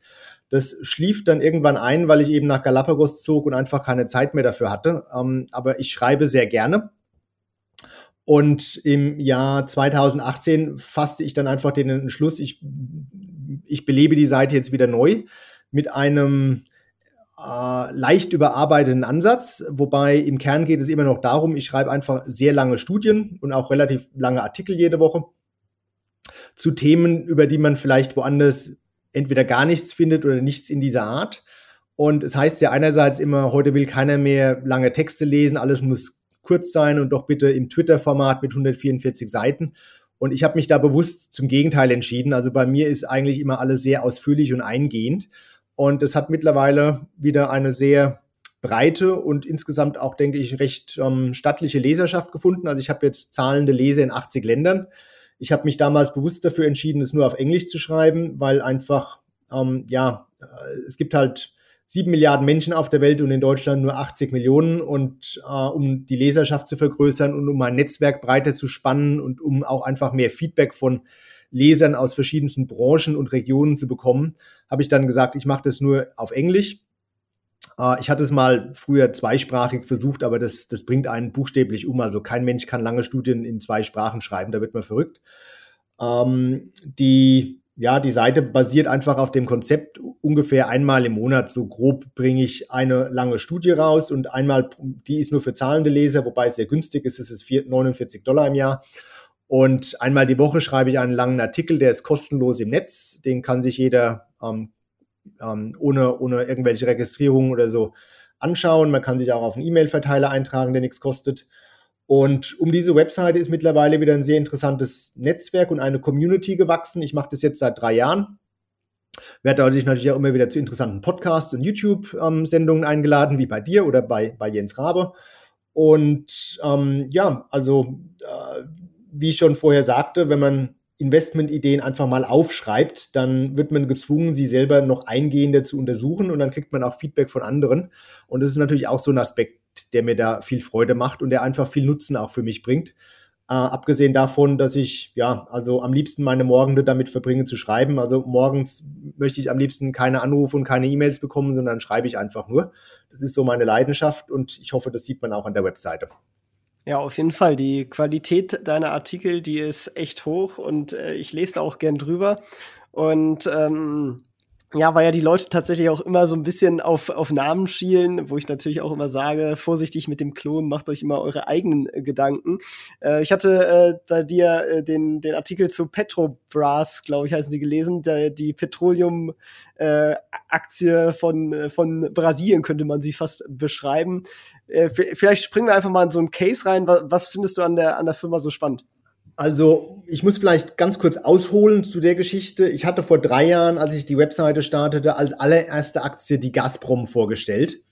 Das schlief dann irgendwann ein, weil ich eben nach Galapagos zog und einfach keine Zeit mehr dafür hatte. Ähm, aber ich schreibe sehr gerne. Und im Jahr 2018 fasste ich dann einfach den Entschluss, ich, ich belebe die Seite jetzt wieder neu mit einem äh, leicht überarbeiteten Ansatz, wobei im Kern geht es immer noch darum, ich schreibe einfach sehr lange Studien und auch relativ lange Artikel jede Woche zu Themen, über die man vielleicht woanders entweder gar nichts findet oder nichts in dieser Art. Und es heißt ja einerseits immer, heute will keiner mehr lange Texte lesen, alles muss kurz sein und doch bitte im Twitter-Format mit 144 Seiten. Und ich habe mich da bewusst zum Gegenteil entschieden. Also bei mir ist eigentlich immer alles sehr ausführlich und eingehend. Und es hat mittlerweile wieder eine sehr breite und insgesamt auch, denke ich, recht ähm, stattliche Leserschaft gefunden. Also ich habe jetzt zahlende Leser in 80 Ländern. Ich habe mich damals bewusst dafür entschieden, es nur auf Englisch zu schreiben, weil einfach, ähm, ja, äh, es gibt halt sieben Milliarden Menschen auf der Welt und in Deutschland nur 80 Millionen. Und äh, um die Leserschaft zu vergrößern und um mein Netzwerk breiter zu spannen und um auch einfach mehr Feedback von Lesern aus verschiedensten Branchen und Regionen zu bekommen, habe ich dann gesagt, ich mache das nur auf Englisch. Äh, ich hatte es mal früher zweisprachig versucht, aber das, das bringt einen buchstäblich um. Also kein Mensch kann lange Studien in zwei Sprachen schreiben, da wird man verrückt. Ähm, die, ja, die Seite basiert einfach auf dem Konzept, ungefähr einmal im Monat, so grob bringe ich eine lange Studie raus und einmal, die ist nur für zahlende Leser, wobei es sehr günstig ist, es ist 49 Dollar im Jahr. Und einmal die Woche schreibe ich einen langen Artikel, der ist kostenlos im Netz. Den kann sich jeder ähm, ähm, ohne, ohne irgendwelche Registrierungen oder so anschauen. Man kann sich auch auf einen E-Mail-Verteiler eintragen, der nichts kostet. Und um diese Webseite ist mittlerweile wieder ein sehr interessantes Netzwerk und eine Community gewachsen. Ich mache das jetzt seit drei Jahren. Werde dadurch natürlich auch immer wieder zu interessanten Podcasts und YouTube-Sendungen ähm, eingeladen, wie bei dir oder bei, bei Jens Rabe. Und ähm, ja, also äh, wie ich schon vorher sagte, wenn man Investmentideen einfach mal aufschreibt, dann wird man gezwungen, sie selber noch eingehender zu untersuchen und dann kriegt man auch Feedback von anderen. Und das ist natürlich auch so ein Aspekt, der mir da viel Freude macht und der einfach viel Nutzen auch für mich bringt. Äh, abgesehen davon, dass ich ja also am liebsten meine Morgende damit verbringe zu schreiben. Also morgens möchte ich am liebsten keine Anrufe und keine E-Mails bekommen, sondern schreibe ich einfach nur. Das ist so meine Leidenschaft und ich hoffe, das sieht man auch an der Webseite. Ja, auf jeden Fall. Die Qualität deiner Artikel, die ist echt hoch und äh, ich lese da auch gern drüber. Und ähm, ja, weil ja die Leute tatsächlich auch immer so ein bisschen auf, auf Namen schielen, wo ich natürlich auch immer sage, vorsichtig mit dem Klon, macht euch immer eure eigenen äh, Gedanken. Äh, ich hatte äh, da dir äh, den, den Artikel zu Petrobras, glaube ich, heißen sie gelesen, der, die Petroleum-Aktie äh, von, äh, von Brasilien könnte man sie fast beschreiben. Äh, vielleicht springen wir einfach mal in so einen Case rein. Was, was findest du an der, an der Firma so spannend? Also, ich muss vielleicht ganz kurz ausholen zu der Geschichte. Ich hatte vor drei Jahren, als ich die Webseite startete, als allererste Aktie die Gazprom vorgestellt.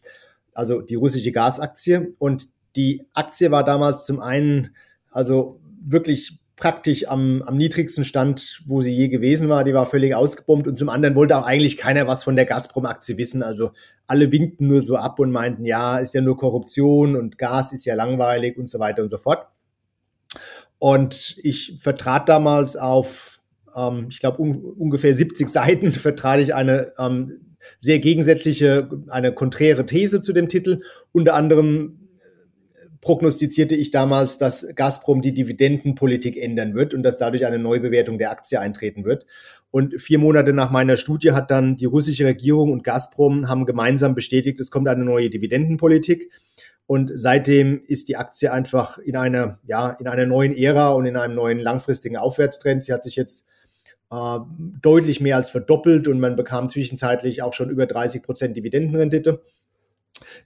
Also die russische Gasaktie. Und die Aktie war damals zum einen, also wirklich praktisch am, am niedrigsten Stand, wo sie je gewesen war. Die war völlig ausgebombt. Und zum anderen wollte auch eigentlich keiner was von der Gazprom-Aktie wissen. Also alle winkten nur so ab und meinten, ja, ist ja nur Korruption und Gas ist ja langweilig und so weiter und so fort. Und ich vertrat damals auf, ähm, ich glaube, un ungefähr 70 Seiten, vertrat ich eine ähm, sehr gegensätzliche, eine konträre These zu dem Titel. Unter anderem prognostizierte ich damals, dass Gazprom die Dividendenpolitik ändern wird und dass dadurch eine Neubewertung der Aktie eintreten wird. Und vier Monate nach meiner Studie hat dann die russische Regierung und Gazprom haben gemeinsam bestätigt, es kommt eine neue Dividendenpolitik. Und seitdem ist die Aktie einfach in einer, ja, in einer neuen Ära und in einem neuen langfristigen Aufwärtstrend. Sie hat sich jetzt äh, deutlich mehr als verdoppelt und man bekam zwischenzeitlich auch schon über 30 Prozent Dividendenrendite.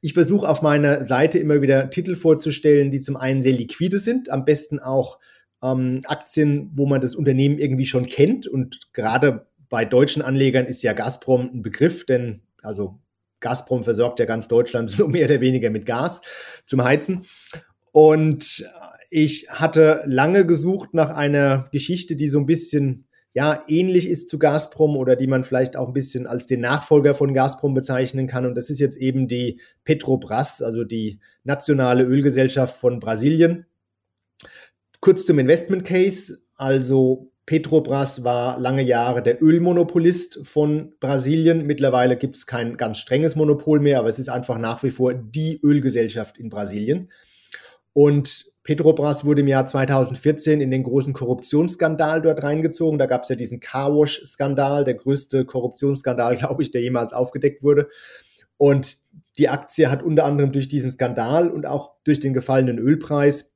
Ich versuche auf meiner Seite immer wieder Titel vorzustellen, die zum einen sehr liquide sind, am besten auch ähm, Aktien, wo man das Unternehmen irgendwie schon kennt. Und gerade bei deutschen Anlegern ist ja Gazprom ein Begriff, denn also Gazprom versorgt ja ganz Deutschland so mehr oder weniger mit Gas zum Heizen. Und ich hatte lange gesucht nach einer Geschichte, die so ein bisschen ja ähnlich ist zu Gazprom oder die man vielleicht auch ein bisschen als den Nachfolger von Gazprom bezeichnen kann. Und das ist jetzt eben die Petrobras, also die nationale Ölgesellschaft von Brasilien. Kurz zum Investment Case. Also Petrobras war lange Jahre der Ölmonopolist von Brasilien. Mittlerweile gibt es kein ganz strenges Monopol mehr, aber es ist einfach nach wie vor die Ölgesellschaft in Brasilien. Und Petrobras wurde im Jahr 2014 in den großen Korruptionsskandal dort reingezogen. Da gab es ja diesen Carwash-Skandal, der größte Korruptionsskandal, glaube ich, der jemals aufgedeckt wurde. Und die Aktie hat unter anderem durch diesen Skandal und auch durch den gefallenen Ölpreis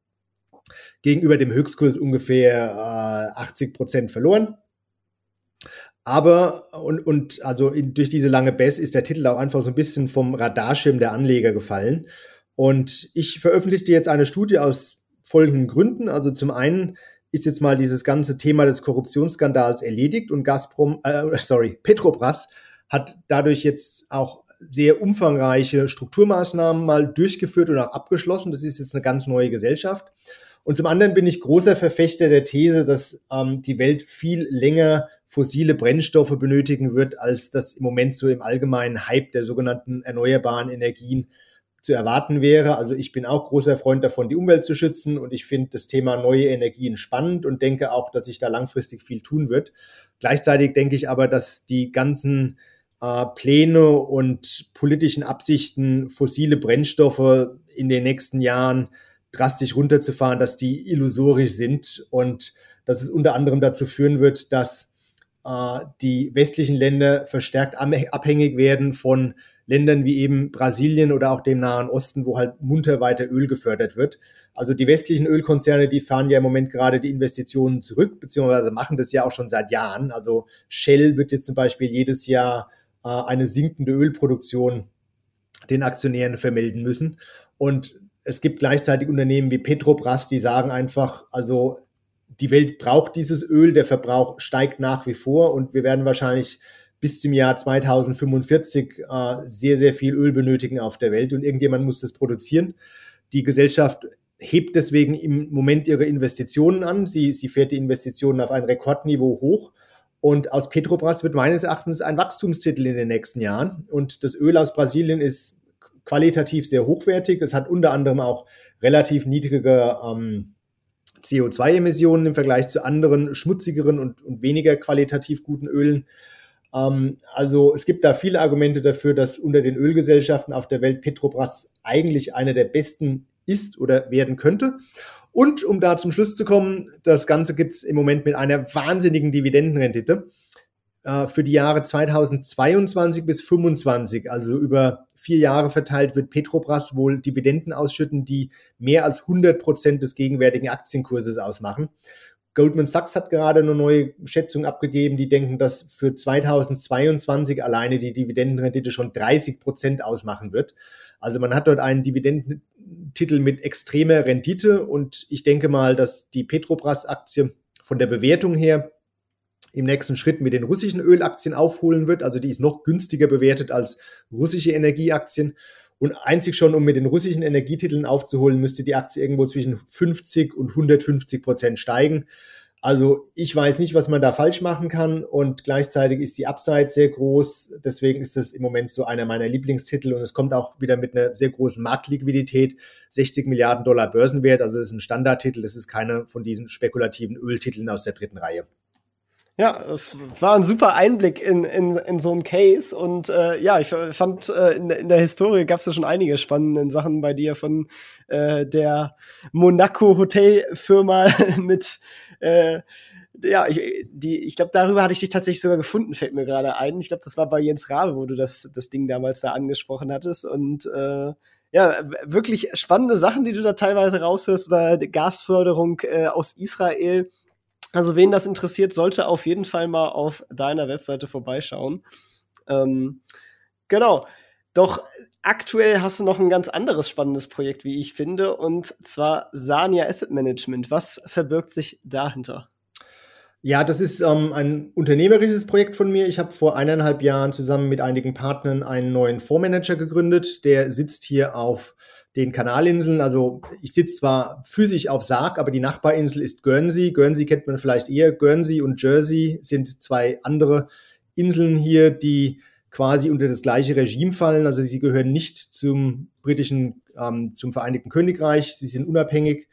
gegenüber dem Höchstkurs ungefähr äh, 80 Prozent verloren. Aber, und, und also in, durch diese lange Bess ist der Titel auch einfach so ein bisschen vom Radarschirm der Anleger gefallen. Und ich veröffentlichte jetzt eine Studie aus folgenden Gründen. Also zum einen ist jetzt mal dieses ganze Thema des Korruptionsskandals erledigt und Gazprom, äh, sorry, Petrobras hat dadurch jetzt auch sehr umfangreiche Strukturmaßnahmen mal durchgeführt und auch abgeschlossen. Das ist jetzt eine ganz neue Gesellschaft. Und zum anderen bin ich großer Verfechter der These, dass ähm, die Welt viel länger fossile Brennstoffe benötigen wird, als das im Moment so im allgemeinen Hype der sogenannten erneuerbaren Energien zu erwarten wäre. Also ich bin auch großer Freund davon, die Umwelt zu schützen und ich finde das Thema neue Energien spannend und denke auch, dass sich da langfristig viel tun wird. Gleichzeitig denke ich aber, dass die ganzen äh, Pläne und politischen Absichten, fossile Brennstoffe in den nächsten Jahren drastisch runterzufahren, dass die illusorisch sind und dass es unter anderem dazu führen wird, dass äh, die westlichen Länder verstärkt abhängig werden von Ländern wie eben Brasilien oder auch dem Nahen Osten, wo halt munter weiter Öl gefördert wird. Also die westlichen Ölkonzerne, die fahren ja im Moment gerade die Investitionen zurück, beziehungsweise machen das ja auch schon seit Jahren. Also Shell wird jetzt zum Beispiel jedes Jahr äh, eine sinkende Ölproduktion den Aktionären vermelden müssen. Und es gibt gleichzeitig Unternehmen wie Petrobras, die sagen einfach, also die Welt braucht dieses Öl, der Verbrauch steigt nach wie vor und wir werden wahrscheinlich bis zum Jahr 2045 äh, sehr, sehr viel Öl benötigen auf der Welt und irgendjemand muss das produzieren. Die Gesellschaft hebt deswegen im Moment ihre Investitionen an. Sie, sie fährt die Investitionen auf ein Rekordniveau hoch. Und aus Petrobras wird meines Erachtens ein Wachstumstitel in den nächsten Jahren. Und das Öl aus Brasilien ist qualitativ sehr hochwertig. Es hat unter anderem auch relativ niedrige ähm, CO2-Emissionen im Vergleich zu anderen schmutzigeren und, und weniger qualitativ guten Ölen. Ähm, also es gibt da viele Argumente dafür, dass unter den Ölgesellschaften auf der Welt Petrobras eigentlich eine der besten ist oder werden könnte. Und um da zum Schluss zu kommen, das Ganze gibt es im Moment mit einer wahnsinnigen Dividendenrendite äh, für die Jahre 2022 bis 2025, also über vier Jahre verteilt, wird Petrobras wohl Dividenden ausschütten, die mehr als 100 Prozent des gegenwärtigen Aktienkurses ausmachen. Goldman Sachs hat gerade eine neue Schätzung abgegeben. Die denken, dass für 2022 alleine die Dividendenrendite schon 30 Prozent ausmachen wird. Also man hat dort einen Dividendentitel mit extremer Rendite und ich denke mal, dass die Petrobras-Aktie von der Bewertung her im nächsten Schritt mit den russischen Ölaktien aufholen wird. Also die ist noch günstiger bewertet als russische Energieaktien. Und einzig schon, um mit den russischen Energietiteln aufzuholen, müsste die Aktie irgendwo zwischen 50 und 150 Prozent steigen. Also ich weiß nicht, was man da falsch machen kann und gleichzeitig ist die Upside sehr groß. Deswegen ist das im Moment so einer meiner Lieblingstitel und es kommt auch wieder mit einer sehr großen Marktliquidität, 60 Milliarden Dollar Börsenwert. Also das ist ein Standardtitel, das ist keine von diesen spekulativen Öltiteln aus der dritten Reihe. Ja, es war ein super Einblick in, in, in so einen Case. Und äh, ja, ich fand, äh, in, in der Historie gab es ja schon einige spannende Sachen bei dir von äh, der Monaco Hotelfirma mit äh, ja, ich, die, ich glaube, darüber hatte ich dich tatsächlich sogar gefunden, fällt mir gerade ein. Ich glaube, das war bei Jens Rabe, wo du das, das Ding damals da angesprochen hattest. Und äh, ja, wirklich spannende Sachen, die du da teilweise raushörst, oder Gasförderung äh, aus Israel also wen das interessiert, sollte auf jeden Fall mal auf deiner Webseite vorbeischauen. Ähm, genau. Doch aktuell hast du noch ein ganz anderes spannendes Projekt, wie ich finde, und zwar Sania Asset Management. Was verbirgt sich dahinter? Ja, das ist ähm, ein unternehmerisches Projekt von mir. Ich habe vor eineinhalb Jahren zusammen mit einigen Partnern einen neuen Fondsmanager gegründet. Der sitzt hier auf den Kanalinseln. Also ich sitze zwar physisch auf Sarg, aber die Nachbarinsel ist Guernsey. Guernsey kennt man vielleicht eher. Guernsey und Jersey sind zwei andere Inseln hier, die quasi unter das gleiche Regime fallen. Also sie gehören nicht zum britischen, ähm, zum Vereinigten Königreich. Sie sind unabhängig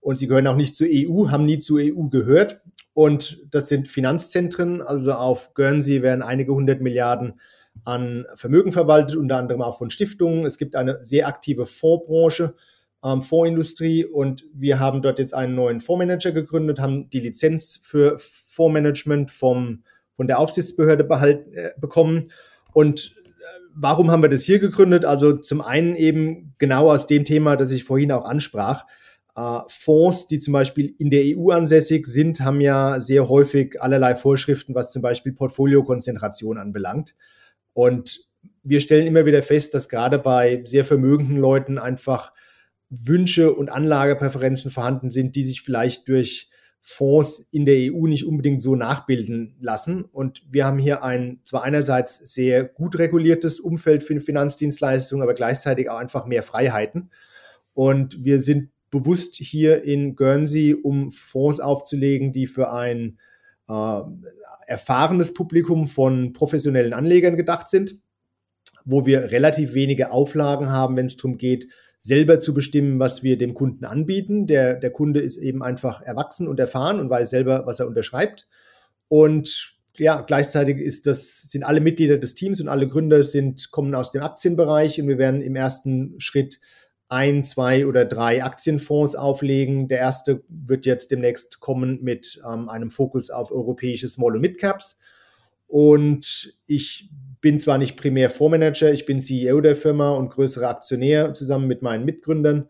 und sie gehören auch nicht zur EU, haben nie zur EU gehört. Und das sind Finanzzentren. Also auf Guernsey werden einige hundert Milliarden an Vermögen verwaltet, unter anderem auch von Stiftungen. Es gibt eine sehr aktive Fondsbranche, ähm, Fondsindustrie und wir haben dort jetzt einen neuen Fondsmanager gegründet, haben die Lizenz für Fondsmanagement vom, von der Aufsichtsbehörde behalten, äh, bekommen. Und äh, warum haben wir das hier gegründet? Also zum einen eben genau aus dem Thema, das ich vorhin auch ansprach. Äh, Fonds, die zum Beispiel in der EU ansässig sind, haben ja sehr häufig allerlei Vorschriften, was zum Beispiel Portfoliokonzentration anbelangt. Und wir stellen immer wieder fest, dass gerade bei sehr vermögenden Leuten einfach Wünsche und Anlagepräferenzen vorhanden sind, die sich vielleicht durch Fonds in der EU nicht unbedingt so nachbilden lassen. Und wir haben hier ein zwar einerseits sehr gut reguliertes Umfeld für Finanzdienstleistungen, aber gleichzeitig auch einfach mehr Freiheiten. Und wir sind bewusst hier in Guernsey, um Fonds aufzulegen, die für ein äh, erfahrenes Publikum von professionellen Anlegern gedacht sind, wo wir relativ wenige Auflagen haben, wenn es darum geht, selber zu bestimmen, was wir dem Kunden anbieten. Der, der Kunde ist eben einfach erwachsen und erfahren und weiß selber, was er unterschreibt. Und ja, gleichzeitig ist das, sind alle Mitglieder des Teams und alle Gründer sind, kommen aus dem Aktienbereich und wir werden im ersten Schritt ein, zwei oder drei Aktienfonds auflegen. Der erste wird jetzt demnächst kommen mit ähm, einem Fokus auf europäische Small- und Mid-Caps. Und ich bin zwar nicht primär Fondsmanager, ich bin CEO der Firma und größerer Aktionär zusammen mit meinen Mitgründern,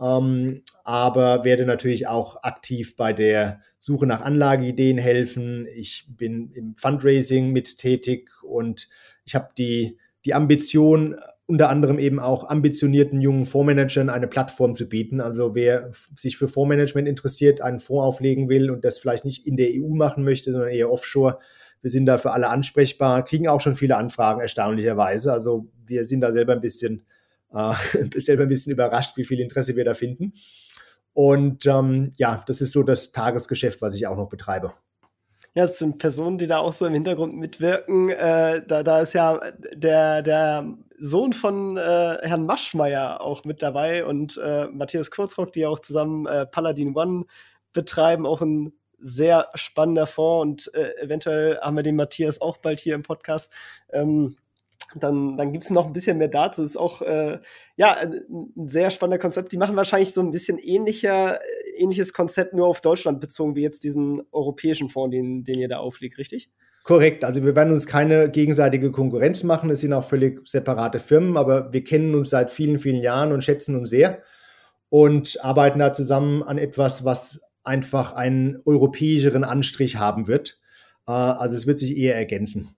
ähm, aber werde natürlich auch aktiv bei der Suche nach Anlageideen helfen. Ich bin im Fundraising mit tätig und ich habe die, die Ambition, unter anderem eben auch ambitionierten jungen Fondsmanagern eine Plattform zu bieten. Also wer sich für Fondsmanagement interessiert, einen Fonds auflegen will und das vielleicht nicht in der EU machen möchte, sondern eher offshore, wir sind da für alle ansprechbar, kriegen auch schon viele Anfragen erstaunlicherweise. Also wir sind da selber ein bisschen, äh, selber ein bisschen überrascht, wie viel Interesse wir da finden. Und ähm, ja, das ist so das Tagesgeschäft, was ich auch noch betreibe. Ja, es sind Personen, die da auch so im Hintergrund mitwirken. Äh, da, da ist ja der, der Sohn von äh, Herrn Maschmeyer auch mit dabei und äh, Matthias Kurzrock, die auch zusammen äh, Paladin One betreiben, auch ein sehr spannender Fonds und äh, eventuell haben wir den Matthias auch bald hier im Podcast. Ähm, dann, dann gibt es noch ein bisschen mehr dazu. Ist auch äh, ja ein sehr spannender Konzept. Die machen wahrscheinlich so ein bisschen ähnlicher, ähnliches Konzept nur auf Deutschland bezogen wie jetzt diesen europäischen Fonds, den, den ihr da auflegt, richtig? Korrekt. Also wir werden uns keine gegenseitige Konkurrenz machen. Es sind auch völlig separate Firmen, aber wir kennen uns seit vielen, vielen Jahren und schätzen uns sehr und arbeiten da zusammen an etwas, was einfach einen europäischeren Anstrich haben wird. Äh, also es wird sich eher ergänzen.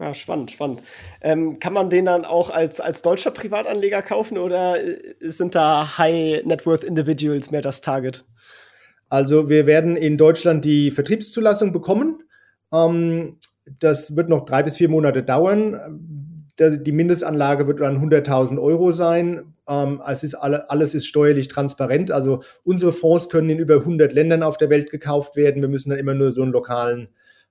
Ja, spannend, spannend. Ähm, kann man den dann auch als, als deutscher Privatanleger kaufen oder äh, sind da High Net Worth Individuals mehr das Target? Also wir werden in Deutschland die Vertriebszulassung bekommen. Ähm, das wird noch drei bis vier Monate dauern. Die Mindestanlage wird dann 100.000 Euro sein. Ähm, es ist alle, alles ist steuerlich transparent. Also unsere Fonds können in über 100 Ländern auf der Welt gekauft werden. Wir müssen dann immer nur so einen lokalen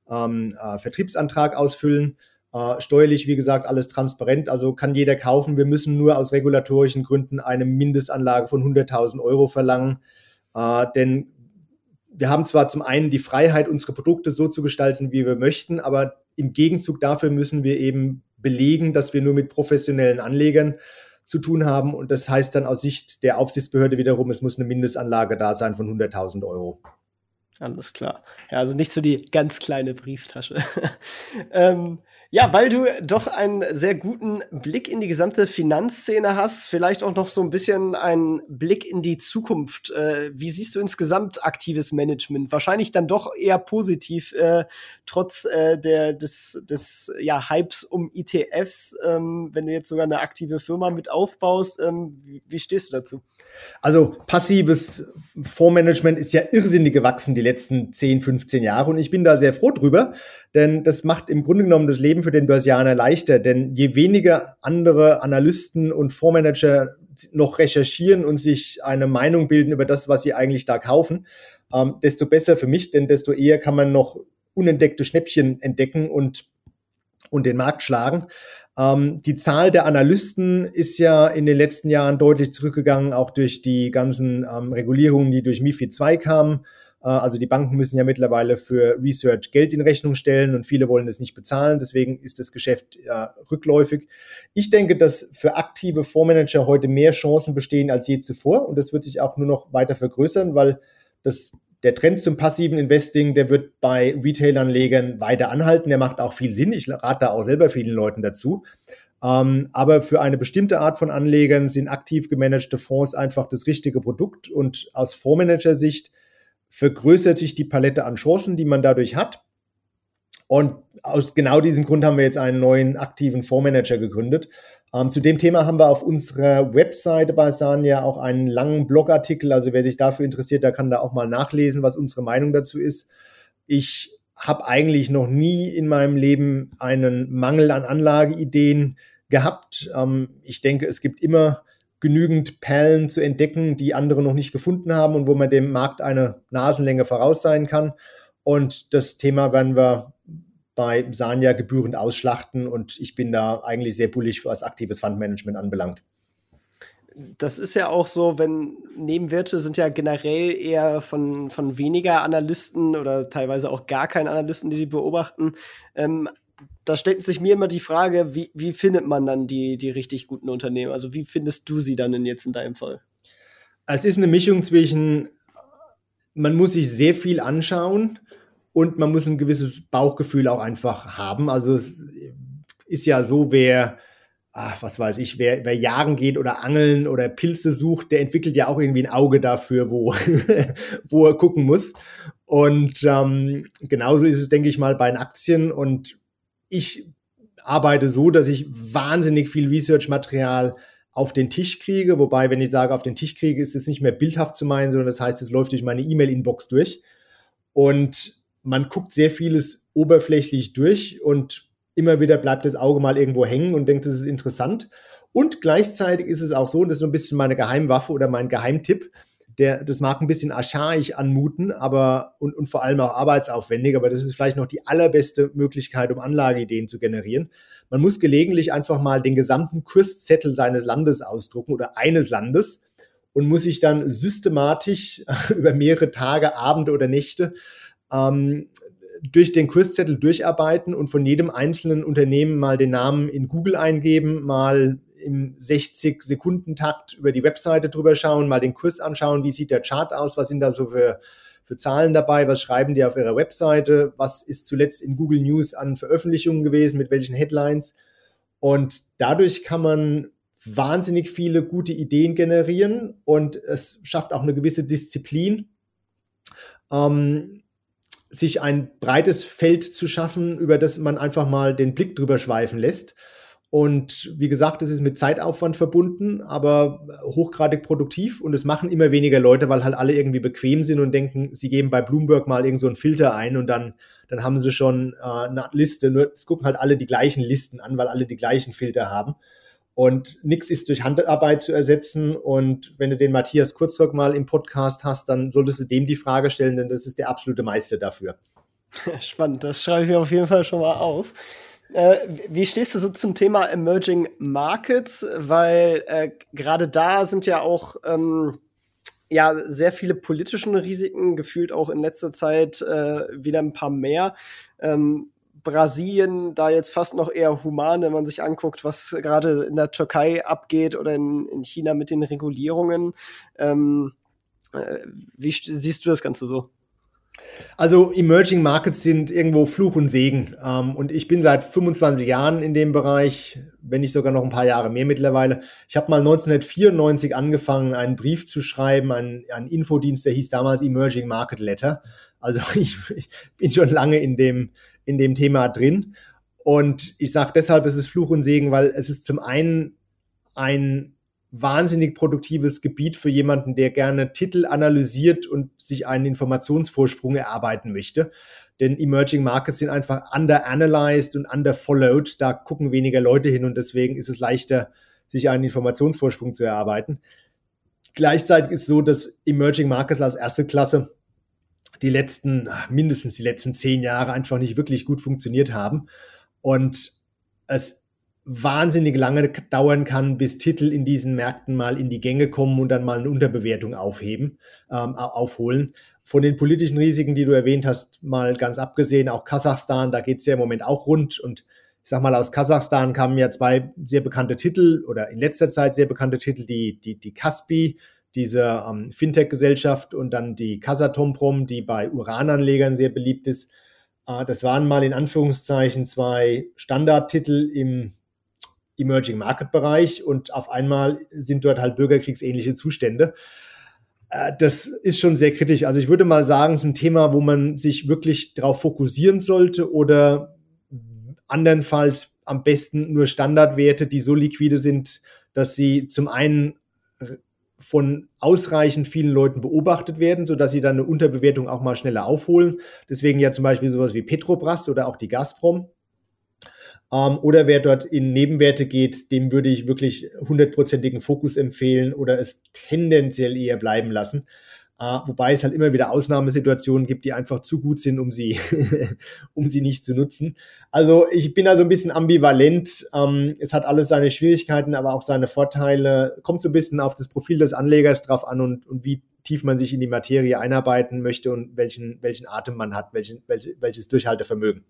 ähm, äh, Vertriebsantrag ausfüllen. Äh, steuerlich, wie gesagt, alles transparent, also kann jeder kaufen. Wir müssen nur aus regulatorischen Gründen eine Mindestanlage von 100.000 Euro verlangen, äh, denn wir haben zwar zum einen die Freiheit, unsere Produkte so zu gestalten, wie wir möchten, aber im Gegenzug dafür müssen wir eben belegen, dass wir nur mit professionellen Anlegern zu tun haben. Und das heißt dann aus Sicht der Aufsichtsbehörde wiederum, es muss eine Mindestanlage da sein von 100.000 Euro. Alles klar. Ja, also nichts für die ganz kleine Brieftasche. ähm, ja, weil du doch einen sehr guten Blick in die gesamte Finanzszene hast, vielleicht auch noch so ein bisschen einen Blick in die Zukunft. Äh, wie siehst du insgesamt aktives Management? Wahrscheinlich dann doch eher positiv, äh, trotz äh, der, des, des ja, Hypes um ETFs, ähm, wenn du jetzt sogar eine aktive Firma mit aufbaust. Ähm, wie, wie stehst du dazu? Also passives Fondsmanagement ist ja irrsinnig gewachsen die letzten 10, 15 Jahre und ich bin da sehr froh drüber, denn das macht im Grunde genommen das Leben für den Börsianer leichter, denn je weniger andere Analysten und Fondsmanager noch recherchieren und sich eine Meinung bilden über das, was sie eigentlich da kaufen, ähm, desto besser für mich, denn desto eher kann man noch unentdeckte Schnäppchen entdecken und, und den Markt schlagen. Ähm, die Zahl der Analysten ist ja in den letzten Jahren deutlich zurückgegangen, auch durch die ganzen ähm, Regulierungen, die durch MIFID 2 kamen. Äh, also die Banken müssen ja mittlerweile für Research Geld in Rechnung stellen und viele wollen es nicht bezahlen. Deswegen ist das Geschäft ja, rückläufig. Ich denke, dass für aktive Fondsmanager heute mehr Chancen bestehen als je zuvor und das wird sich auch nur noch weiter vergrößern, weil das der Trend zum passiven Investing, der wird bei Retail-Anlegern weiter anhalten. Der macht auch viel Sinn. Ich rate da auch selber vielen Leuten dazu. Ähm, aber für eine bestimmte Art von Anlegern sind aktiv gemanagte Fonds einfach das richtige Produkt. Und aus Fondsmanager-Sicht vergrößert sich die Palette an Chancen, die man dadurch hat. Und aus genau diesem Grund haben wir jetzt einen neuen aktiven Fondsmanager gegründet. Ähm, zu dem Thema haben wir auf unserer Webseite bei Sanja auch einen langen Blogartikel. Also wer sich dafür interessiert, der kann da auch mal nachlesen, was unsere Meinung dazu ist. Ich habe eigentlich noch nie in meinem Leben einen Mangel an Anlageideen gehabt. Ähm, ich denke, es gibt immer genügend Perlen zu entdecken, die andere noch nicht gefunden haben und wo man dem Markt eine Nasenlänge voraus sein kann. Und das Thema werden wir bei Sanja gebührend ausschlachten und ich bin da eigentlich sehr bullig, was aktives Fundmanagement anbelangt. Das ist ja auch so, wenn Nebenwerte sind ja generell eher von, von weniger Analysten oder teilweise auch gar keinen Analysten, die die beobachten. Ähm, da stellt sich mir immer die Frage, wie, wie findet man dann die, die richtig guten Unternehmen? Also wie findest du sie dann in jetzt in deinem Fall? Es ist eine Mischung zwischen, man muss sich sehr viel anschauen und man muss ein gewisses Bauchgefühl auch einfach haben. Also es ist ja so, wer, ach, was weiß ich, wer, wer jagen geht oder angeln oder Pilze sucht, der entwickelt ja auch irgendwie ein Auge dafür, wo, wo er gucken muss. Und ähm, genauso ist es, denke ich mal, bei den Aktien. Und ich arbeite so, dass ich wahnsinnig viel Research-Material auf den Tisch kriege. Wobei, wenn ich sage, auf den Tisch kriege, ist es nicht mehr bildhaft zu meinen, sondern das heißt, es läuft durch meine E-Mail-Inbox durch. Und man guckt sehr vieles oberflächlich durch und immer wieder bleibt das Auge mal irgendwo hängen und denkt, das ist interessant. Und gleichzeitig ist es auch so, und das ist so ein bisschen meine Geheimwaffe oder mein Geheimtipp, der, das mag ein bisschen archaisch anmuten, aber und, und vor allem auch arbeitsaufwendig, aber das ist vielleicht noch die allerbeste Möglichkeit, um Anlageideen zu generieren. Man muss gelegentlich einfach mal den gesamten Kurszettel seines Landes ausdrucken oder eines Landes und muss sich dann systematisch über mehrere Tage, Abende oder Nächte ähm, durch den Kurszettel durcharbeiten und von jedem einzelnen Unternehmen mal den Namen in Google eingeben, mal im 60-Sekunden-Takt über die Webseite drüber schauen, mal den Kurs anschauen, wie sieht der Chart aus, was sind da so für, für Zahlen dabei, was schreiben die auf ihrer Webseite, was ist zuletzt in Google News an Veröffentlichungen gewesen, mit welchen Headlines. Und dadurch kann man wahnsinnig viele gute Ideen generieren und es schafft auch eine gewisse Disziplin. Ähm, sich ein breites Feld zu schaffen, über das man einfach mal den Blick drüber schweifen lässt. Und wie gesagt, es ist mit Zeitaufwand verbunden, aber hochgradig produktiv und es machen immer weniger Leute, weil halt alle irgendwie bequem sind und denken, sie geben bei Bloomberg mal irgend so einen Filter ein und dann, dann haben sie schon äh, eine Liste. Nur es gucken halt alle die gleichen Listen an, weil alle die gleichen Filter haben. Und nichts ist durch Handarbeit zu ersetzen. Und wenn du den Matthias Kurzrock mal im Podcast hast, dann solltest du dem die Frage stellen, denn das ist der absolute Meister dafür. Spannend, das schreibe ich mir auf jeden Fall schon mal auf. Äh, wie stehst du so zum Thema Emerging Markets? Weil äh, gerade da sind ja auch ähm, ja, sehr viele politische Risiken, gefühlt auch in letzter Zeit äh, wieder ein paar mehr. Ähm, Brasilien da jetzt fast noch eher human, wenn man sich anguckt, was gerade in der Türkei abgeht oder in, in China mit den Regulierungen. Ähm, äh, wie siehst du das Ganze so? Also Emerging Markets sind irgendwo Fluch und Segen. Ähm, und ich bin seit 25 Jahren in dem Bereich, wenn nicht sogar noch ein paar Jahre mehr mittlerweile. Ich habe mal 1994 angefangen, einen Brief zu schreiben, einen, einen Infodienst, der hieß damals Emerging Market Letter. Also ich, ich bin schon lange in dem, in dem Thema drin. Und ich sage deshalb, es ist Fluch und Segen, weil es ist zum einen ein wahnsinnig produktives Gebiet für jemanden, der gerne Titel analysiert und sich einen Informationsvorsprung erarbeiten möchte. Denn Emerging Markets sind einfach underanalyzed und underfollowed. Da gucken weniger Leute hin und deswegen ist es leichter sich einen Informationsvorsprung zu erarbeiten. Gleichzeitig ist es so, dass Emerging Markets als erste Klasse die letzten, mindestens die letzten zehn Jahre einfach nicht wirklich gut funktioniert haben. Und es wahnsinnig lange dauern kann, bis Titel in diesen Märkten mal in die Gänge kommen und dann mal eine Unterbewertung aufheben, ähm, aufholen. Von den politischen Risiken, die du erwähnt hast, mal ganz abgesehen, auch Kasachstan, da geht es ja im Moment auch rund. Und ich sag mal, aus Kasachstan kamen ja zwei sehr bekannte Titel oder in letzter Zeit sehr bekannte Titel, die, die, die Kaspi, diese ähm, Fintech-Gesellschaft und dann die Kasatomprom, die bei Urananlegern sehr beliebt ist. Äh, das waren mal in Anführungszeichen zwei Standardtitel im Emerging Market Bereich und auf einmal sind dort halt bürgerkriegsähnliche Zustände. Äh, das ist schon sehr kritisch. Also ich würde mal sagen, es ist ein Thema, wo man sich wirklich darauf fokussieren sollte oder andernfalls am besten nur Standardwerte, die so liquide sind, dass sie zum einen von ausreichend vielen Leuten beobachtet werden, sodass sie dann eine Unterbewertung auch mal schneller aufholen. Deswegen ja zum Beispiel sowas wie Petrobras oder auch die Gazprom. Ähm, oder wer dort in Nebenwerte geht, dem würde ich wirklich hundertprozentigen Fokus empfehlen oder es tendenziell eher bleiben lassen. Uh, wobei es halt immer wieder Ausnahmesituationen gibt, die einfach zu gut sind, um sie, um sie nicht zu nutzen. Also ich bin also ein bisschen ambivalent. Ähm, es hat alles seine Schwierigkeiten, aber auch seine Vorteile. Kommt so ein bisschen auf das Profil des Anlegers drauf an und, und wie tief man sich in die Materie einarbeiten möchte und welchen, welchen Atem man hat, welchen, welches, welches Durchhaltevermögen.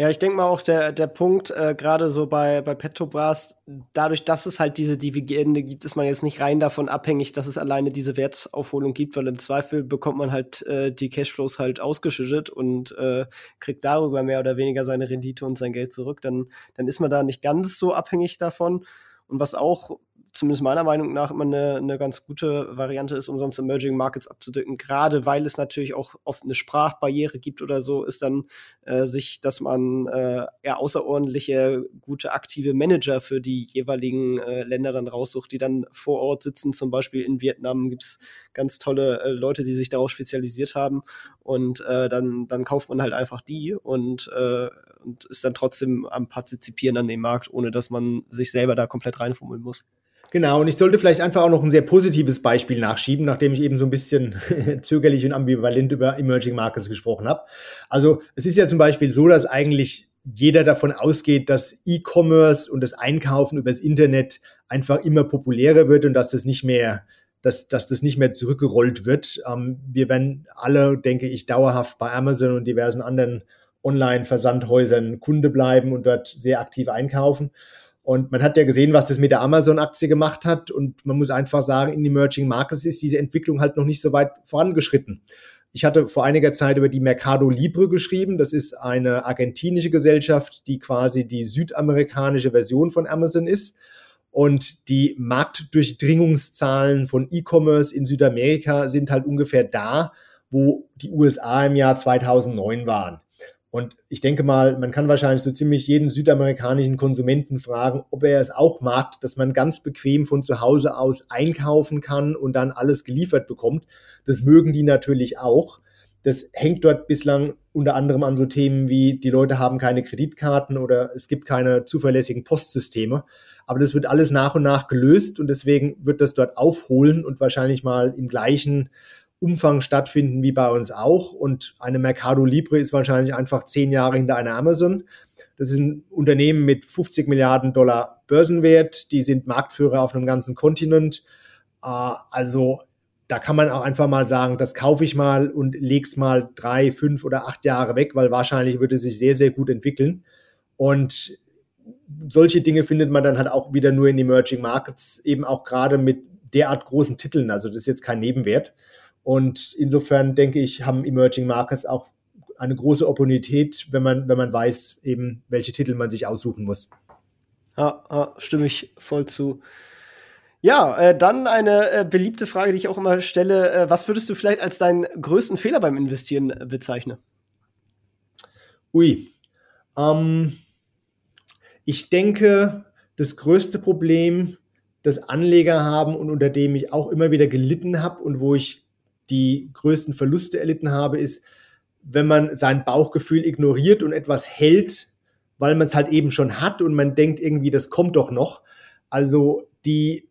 Ja, ich denke mal auch der, der Punkt, äh, gerade so bei, bei Petrobras, dadurch, dass es halt diese Dividende gibt, ist man jetzt nicht rein davon abhängig, dass es alleine diese Wertaufholung gibt, weil im Zweifel bekommt man halt äh, die Cashflows halt ausgeschüttet und äh, kriegt darüber mehr oder weniger seine Rendite und sein Geld zurück. Dann, dann ist man da nicht ganz so abhängig davon. Und was auch zumindest meiner Meinung nach immer eine, eine ganz gute Variante ist, um sonst Emerging Markets abzudecken. Gerade weil es natürlich auch oft eine Sprachbarriere gibt oder so, ist dann äh, sich, dass man äh, ja außerordentliche, gute, aktive Manager für die jeweiligen äh, Länder dann raussucht, die dann vor Ort sitzen. Zum Beispiel in Vietnam gibt es ganz tolle äh, Leute, die sich darauf spezialisiert haben. Und äh, dann, dann kauft man halt einfach die und, äh, und ist dann trotzdem am Partizipieren an dem Markt, ohne dass man sich selber da komplett reinfummeln muss. Genau, und ich sollte vielleicht einfach auch noch ein sehr positives Beispiel nachschieben, nachdem ich eben so ein bisschen zögerlich und ambivalent über Emerging Markets gesprochen habe. Also es ist ja zum Beispiel so, dass eigentlich jeder davon ausgeht, dass E-Commerce und das Einkaufen übers Internet einfach immer populärer wird und dass das nicht mehr, dass, dass das nicht mehr zurückgerollt wird. Ähm, wir werden alle, denke ich, dauerhaft bei Amazon und diversen anderen Online-Versandhäusern Kunde bleiben und dort sehr aktiv einkaufen. Und man hat ja gesehen, was das mit der Amazon-Aktie gemacht hat. Und man muss einfach sagen, in Emerging Markets ist diese Entwicklung halt noch nicht so weit vorangeschritten. Ich hatte vor einiger Zeit über die Mercado Libre geschrieben. Das ist eine argentinische Gesellschaft, die quasi die südamerikanische Version von Amazon ist. Und die Marktdurchdringungszahlen von E-Commerce in Südamerika sind halt ungefähr da, wo die USA im Jahr 2009 waren. Und ich denke mal, man kann wahrscheinlich so ziemlich jeden südamerikanischen Konsumenten fragen, ob er es auch mag, dass man ganz bequem von zu Hause aus einkaufen kann und dann alles geliefert bekommt. Das mögen die natürlich auch. Das hängt dort bislang unter anderem an so Themen wie, die Leute haben keine Kreditkarten oder es gibt keine zuverlässigen Postsysteme. Aber das wird alles nach und nach gelöst und deswegen wird das dort aufholen und wahrscheinlich mal im gleichen Umfang stattfinden wie bei uns auch. Und eine Mercado Libre ist wahrscheinlich einfach zehn Jahre hinter einer Amazon. Das ist ein Unternehmen mit 50 Milliarden Dollar Börsenwert. Die sind Marktführer auf einem ganzen Kontinent. Äh, also da kann man auch einfach mal sagen, das kaufe ich mal und leg's mal drei, fünf oder acht Jahre weg, weil wahrscheinlich würde es sich sehr, sehr gut entwickeln. Und solche Dinge findet man dann halt auch wieder nur in Emerging Markets, eben auch gerade mit derart großen Titeln. Also das ist jetzt kein Nebenwert. Und insofern denke ich, haben Emerging Markets auch eine große Opportunität, wenn man, wenn man weiß, eben, welche Titel man sich aussuchen muss. Ja, ja stimme ich voll zu. Ja, äh, dann eine äh, beliebte Frage, die ich auch immer stelle. Äh, was würdest du vielleicht als deinen größten Fehler beim Investieren bezeichnen? Ui. Ähm, ich denke, das größte Problem, das Anleger haben und unter dem ich auch immer wieder gelitten habe und wo ich die größten Verluste erlitten habe, ist, wenn man sein Bauchgefühl ignoriert und etwas hält, weil man es halt eben schon hat und man denkt irgendwie, das kommt doch noch. Also die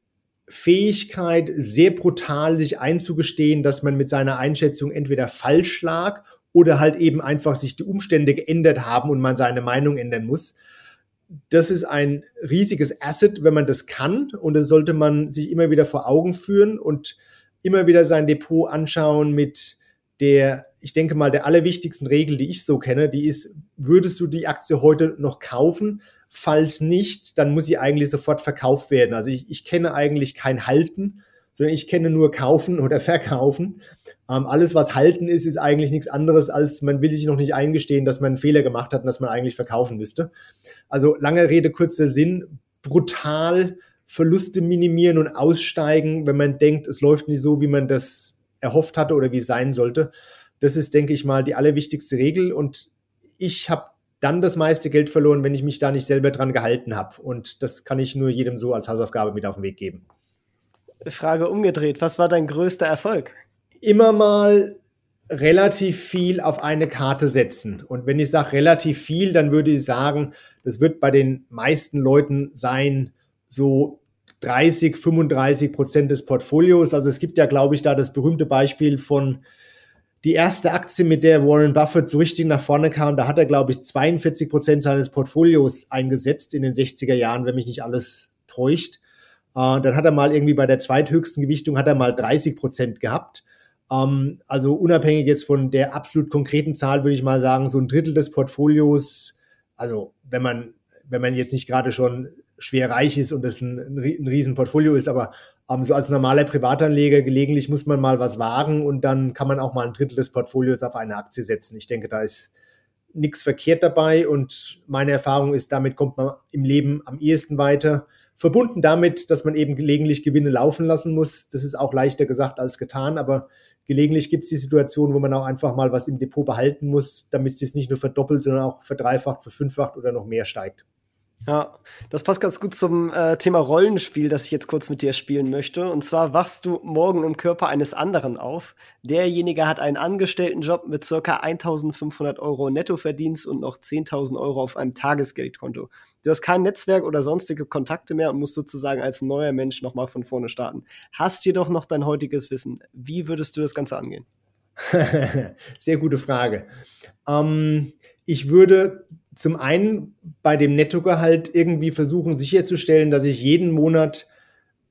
Fähigkeit, sehr brutal sich einzugestehen, dass man mit seiner Einschätzung entweder falsch lag oder halt eben einfach sich die Umstände geändert haben und man seine Meinung ändern muss. Das ist ein riesiges Asset, wenn man das kann und das sollte man sich immer wieder vor Augen führen und immer wieder sein Depot anschauen mit der, ich denke mal, der allerwichtigsten Regel, die ich so kenne, die ist, würdest du die Aktie heute noch kaufen? Falls nicht, dann muss sie eigentlich sofort verkauft werden. Also ich, ich kenne eigentlich kein Halten, sondern ich kenne nur kaufen oder verkaufen. Ähm, alles, was halten ist, ist eigentlich nichts anderes, als man will sich noch nicht eingestehen, dass man einen Fehler gemacht hat und dass man eigentlich verkaufen müsste. Also lange Rede, kurzer Sinn, brutal Verluste minimieren und aussteigen, wenn man denkt, es läuft nicht so, wie man das erhofft hatte oder wie es sein sollte. Das ist, denke ich mal, die allerwichtigste Regel. Und ich habe dann das meiste Geld verloren, wenn ich mich da nicht selber dran gehalten habe. Und das kann ich nur jedem so als Hausaufgabe mit auf den Weg geben. Frage umgedreht. Was war dein größter Erfolg? Immer mal relativ viel auf eine Karte setzen. Und wenn ich sage relativ viel, dann würde ich sagen, das wird bei den meisten Leuten sein, so 30, 35 Prozent des Portfolios. Also es gibt ja, glaube ich, da das berühmte Beispiel von die erste Aktie, mit der Warren Buffett so richtig nach vorne kam, da hat er, glaube ich, 42 Prozent seines Portfolios eingesetzt in den 60er Jahren, wenn mich nicht alles täuscht. Äh, dann hat er mal irgendwie bei der zweithöchsten Gewichtung hat er mal 30 Prozent gehabt. Ähm, also unabhängig jetzt von der absolut konkreten Zahl würde ich mal sagen, so ein Drittel des Portfolios, also wenn man, wenn man jetzt nicht gerade schon schwer reich ist und das ein, ein riesen Portfolio ist, aber ähm, so als normaler Privatanleger gelegentlich muss man mal was wagen und dann kann man auch mal ein Drittel des Portfolios auf eine Aktie setzen. Ich denke, da ist nichts verkehrt dabei und meine Erfahrung ist, damit kommt man im Leben am ehesten weiter. Verbunden damit, dass man eben gelegentlich Gewinne laufen lassen muss. Das ist auch leichter gesagt als getan, aber gelegentlich gibt es die Situation, wo man auch einfach mal was im Depot behalten muss, damit es sich nicht nur verdoppelt, sondern auch verdreifacht, verfünffacht oder noch mehr steigt. Ja, das passt ganz gut zum äh, Thema Rollenspiel, das ich jetzt kurz mit dir spielen möchte. Und zwar wachst du morgen im Körper eines anderen auf. Derjenige hat einen Angestelltenjob mit circa 1500 Euro Nettoverdienst und noch 10.000 Euro auf einem Tagesgeldkonto. Du hast kein Netzwerk oder sonstige Kontakte mehr und musst sozusagen als neuer Mensch nochmal von vorne starten. Hast jedoch noch dein heutiges Wissen. Wie würdest du das Ganze angehen? Sehr gute Frage. Ähm, ich würde zum einen bei dem Nettogehalt irgendwie versuchen sicherzustellen, dass ich jeden Monat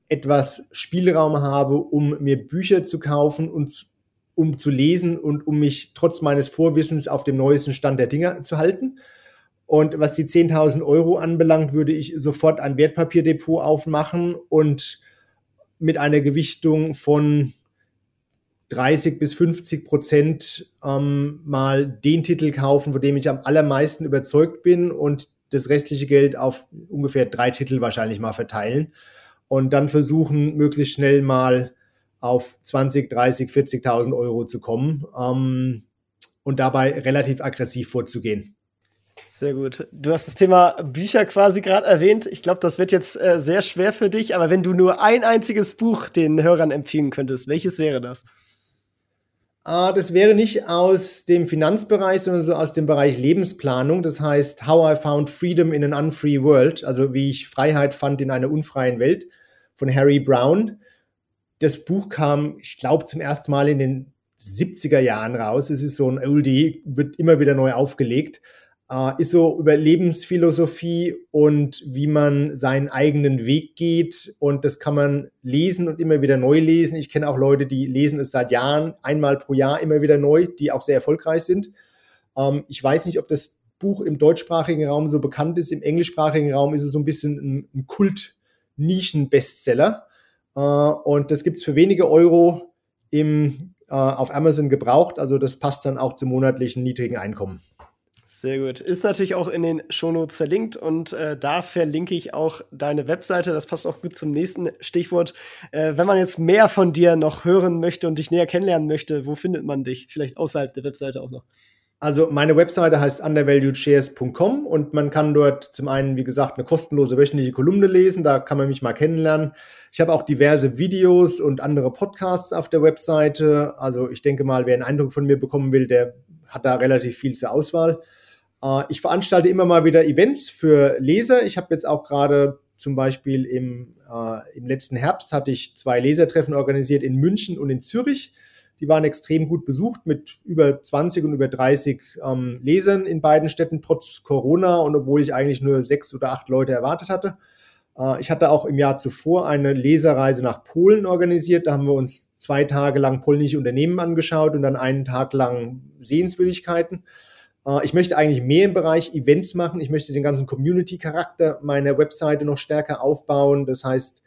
etwas Spielraum habe, um mir Bücher zu kaufen und um zu lesen und um mich trotz meines Vorwissens auf dem neuesten Stand der Dinge zu halten. Und was die 10.000 Euro anbelangt, würde ich sofort ein Wertpapierdepot aufmachen und mit einer Gewichtung von 30 bis 50 Prozent ähm, mal den Titel kaufen, von dem ich am allermeisten überzeugt bin und das restliche Geld auf ungefähr drei Titel wahrscheinlich mal verteilen und dann versuchen, möglichst schnell mal auf 20, 30, 40.000 Euro zu kommen ähm, und dabei relativ aggressiv vorzugehen. Sehr gut. Du hast das Thema Bücher quasi gerade erwähnt. Ich glaube, das wird jetzt äh, sehr schwer für dich, aber wenn du nur ein einziges Buch den Hörern empfehlen könntest, welches wäre das? Ah, das wäre nicht aus dem Finanzbereich, sondern so aus dem Bereich Lebensplanung. Das heißt, How I Found Freedom in an Unfree World, also wie ich Freiheit fand in einer unfreien Welt von Harry Brown. Das Buch kam, ich glaube, zum ersten Mal in den 70er Jahren raus. Es ist so ein Oldie, wird immer wieder neu aufgelegt äh, ist so über Lebensphilosophie und wie man seinen eigenen Weg geht. Und das kann man lesen und immer wieder neu lesen. Ich kenne auch Leute, die lesen es seit Jahren, einmal pro Jahr immer wieder neu, die auch sehr erfolgreich sind. Ähm, ich weiß nicht, ob das Buch im deutschsprachigen Raum so bekannt ist. Im englischsprachigen Raum ist es so ein bisschen ein, ein Kult-Nischen-Bestseller. Äh, und das gibt es für wenige Euro im, äh, auf Amazon gebraucht. Also das passt dann auch zum monatlichen niedrigen Einkommen. Sehr gut. Ist natürlich auch in den Shownotes verlinkt und äh, da verlinke ich auch deine Webseite. Das passt auch gut zum nächsten Stichwort. Äh, wenn man jetzt mehr von dir noch hören möchte und dich näher kennenlernen möchte, wo findet man dich? Vielleicht außerhalb der Webseite auch noch. Also meine Webseite heißt undervaluedshares.com und man kann dort zum einen, wie gesagt, eine kostenlose wöchentliche Kolumne lesen, da kann man mich mal kennenlernen. Ich habe auch diverse Videos und andere Podcasts auf der Webseite. Also ich denke mal, wer einen Eindruck von mir bekommen will, der hat da relativ viel zur Auswahl. Äh, ich veranstalte immer mal wieder Events für Leser. Ich habe jetzt auch gerade zum Beispiel im, äh, im letzten Herbst hatte ich zwei Lesertreffen organisiert in München und in Zürich. Die waren extrem gut besucht mit über 20 und über 30 ähm, Lesern in beiden Städten, trotz Corona und obwohl ich eigentlich nur sechs oder acht Leute erwartet hatte. Äh, ich hatte auch im Jahr zuvor eine Leserreise nach Polen organisiert. Da haben wir uns zwei Tage lang polnische Unternehmen angeschaut und dann einen Tag lang Sehenswürdigkeiten. Äh, ich möchte eigentlich mehr im Bereich Events machen. Ich möchte den ganzen Community-Charakter meiner Webseite noch stärker aufbauen. Das heißt,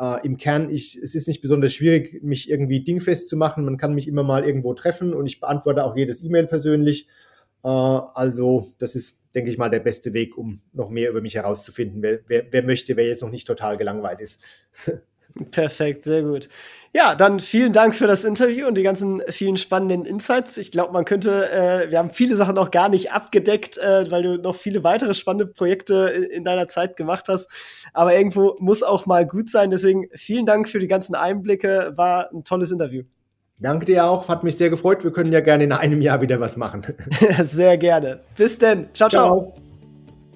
äh, im Kern, ich, es ist nicht besonders schwierig, mich irgendwie dingfest zu machen. Man kann mich immer mal irgendwo treffen und ich beantworte auch jedes E-Mail persönlich. Äh, also, das ist, denke ich mal, der beste Weg, um noch mehr über mich herauszufinden. Wer, wer, wer möchte, wer jetzt noch nicht total gelangweilt ist. Perfekt, sehr gut. Ja, dann vielen Dank für das Interview und die ganzen vielen spannenden Insights. Ich glaube, man könnte, äh, wir haben viele Sachen noch gar nicht abgedeckt, äh, weil du noch viele weitere spannende Projekte in, in, deiner Zeit gemacht hast. Aber irgendwo muss auch mal gut sein. Deswegen vielen Dank für die ganzen Einblicke. War ein tolles Interview. Danke dir auch, hat mich sehr gefreut. Wir können ja gerne in einem Jahr wieder was machen. sehr gerne. Bis denn. ciao. ciao. ciao.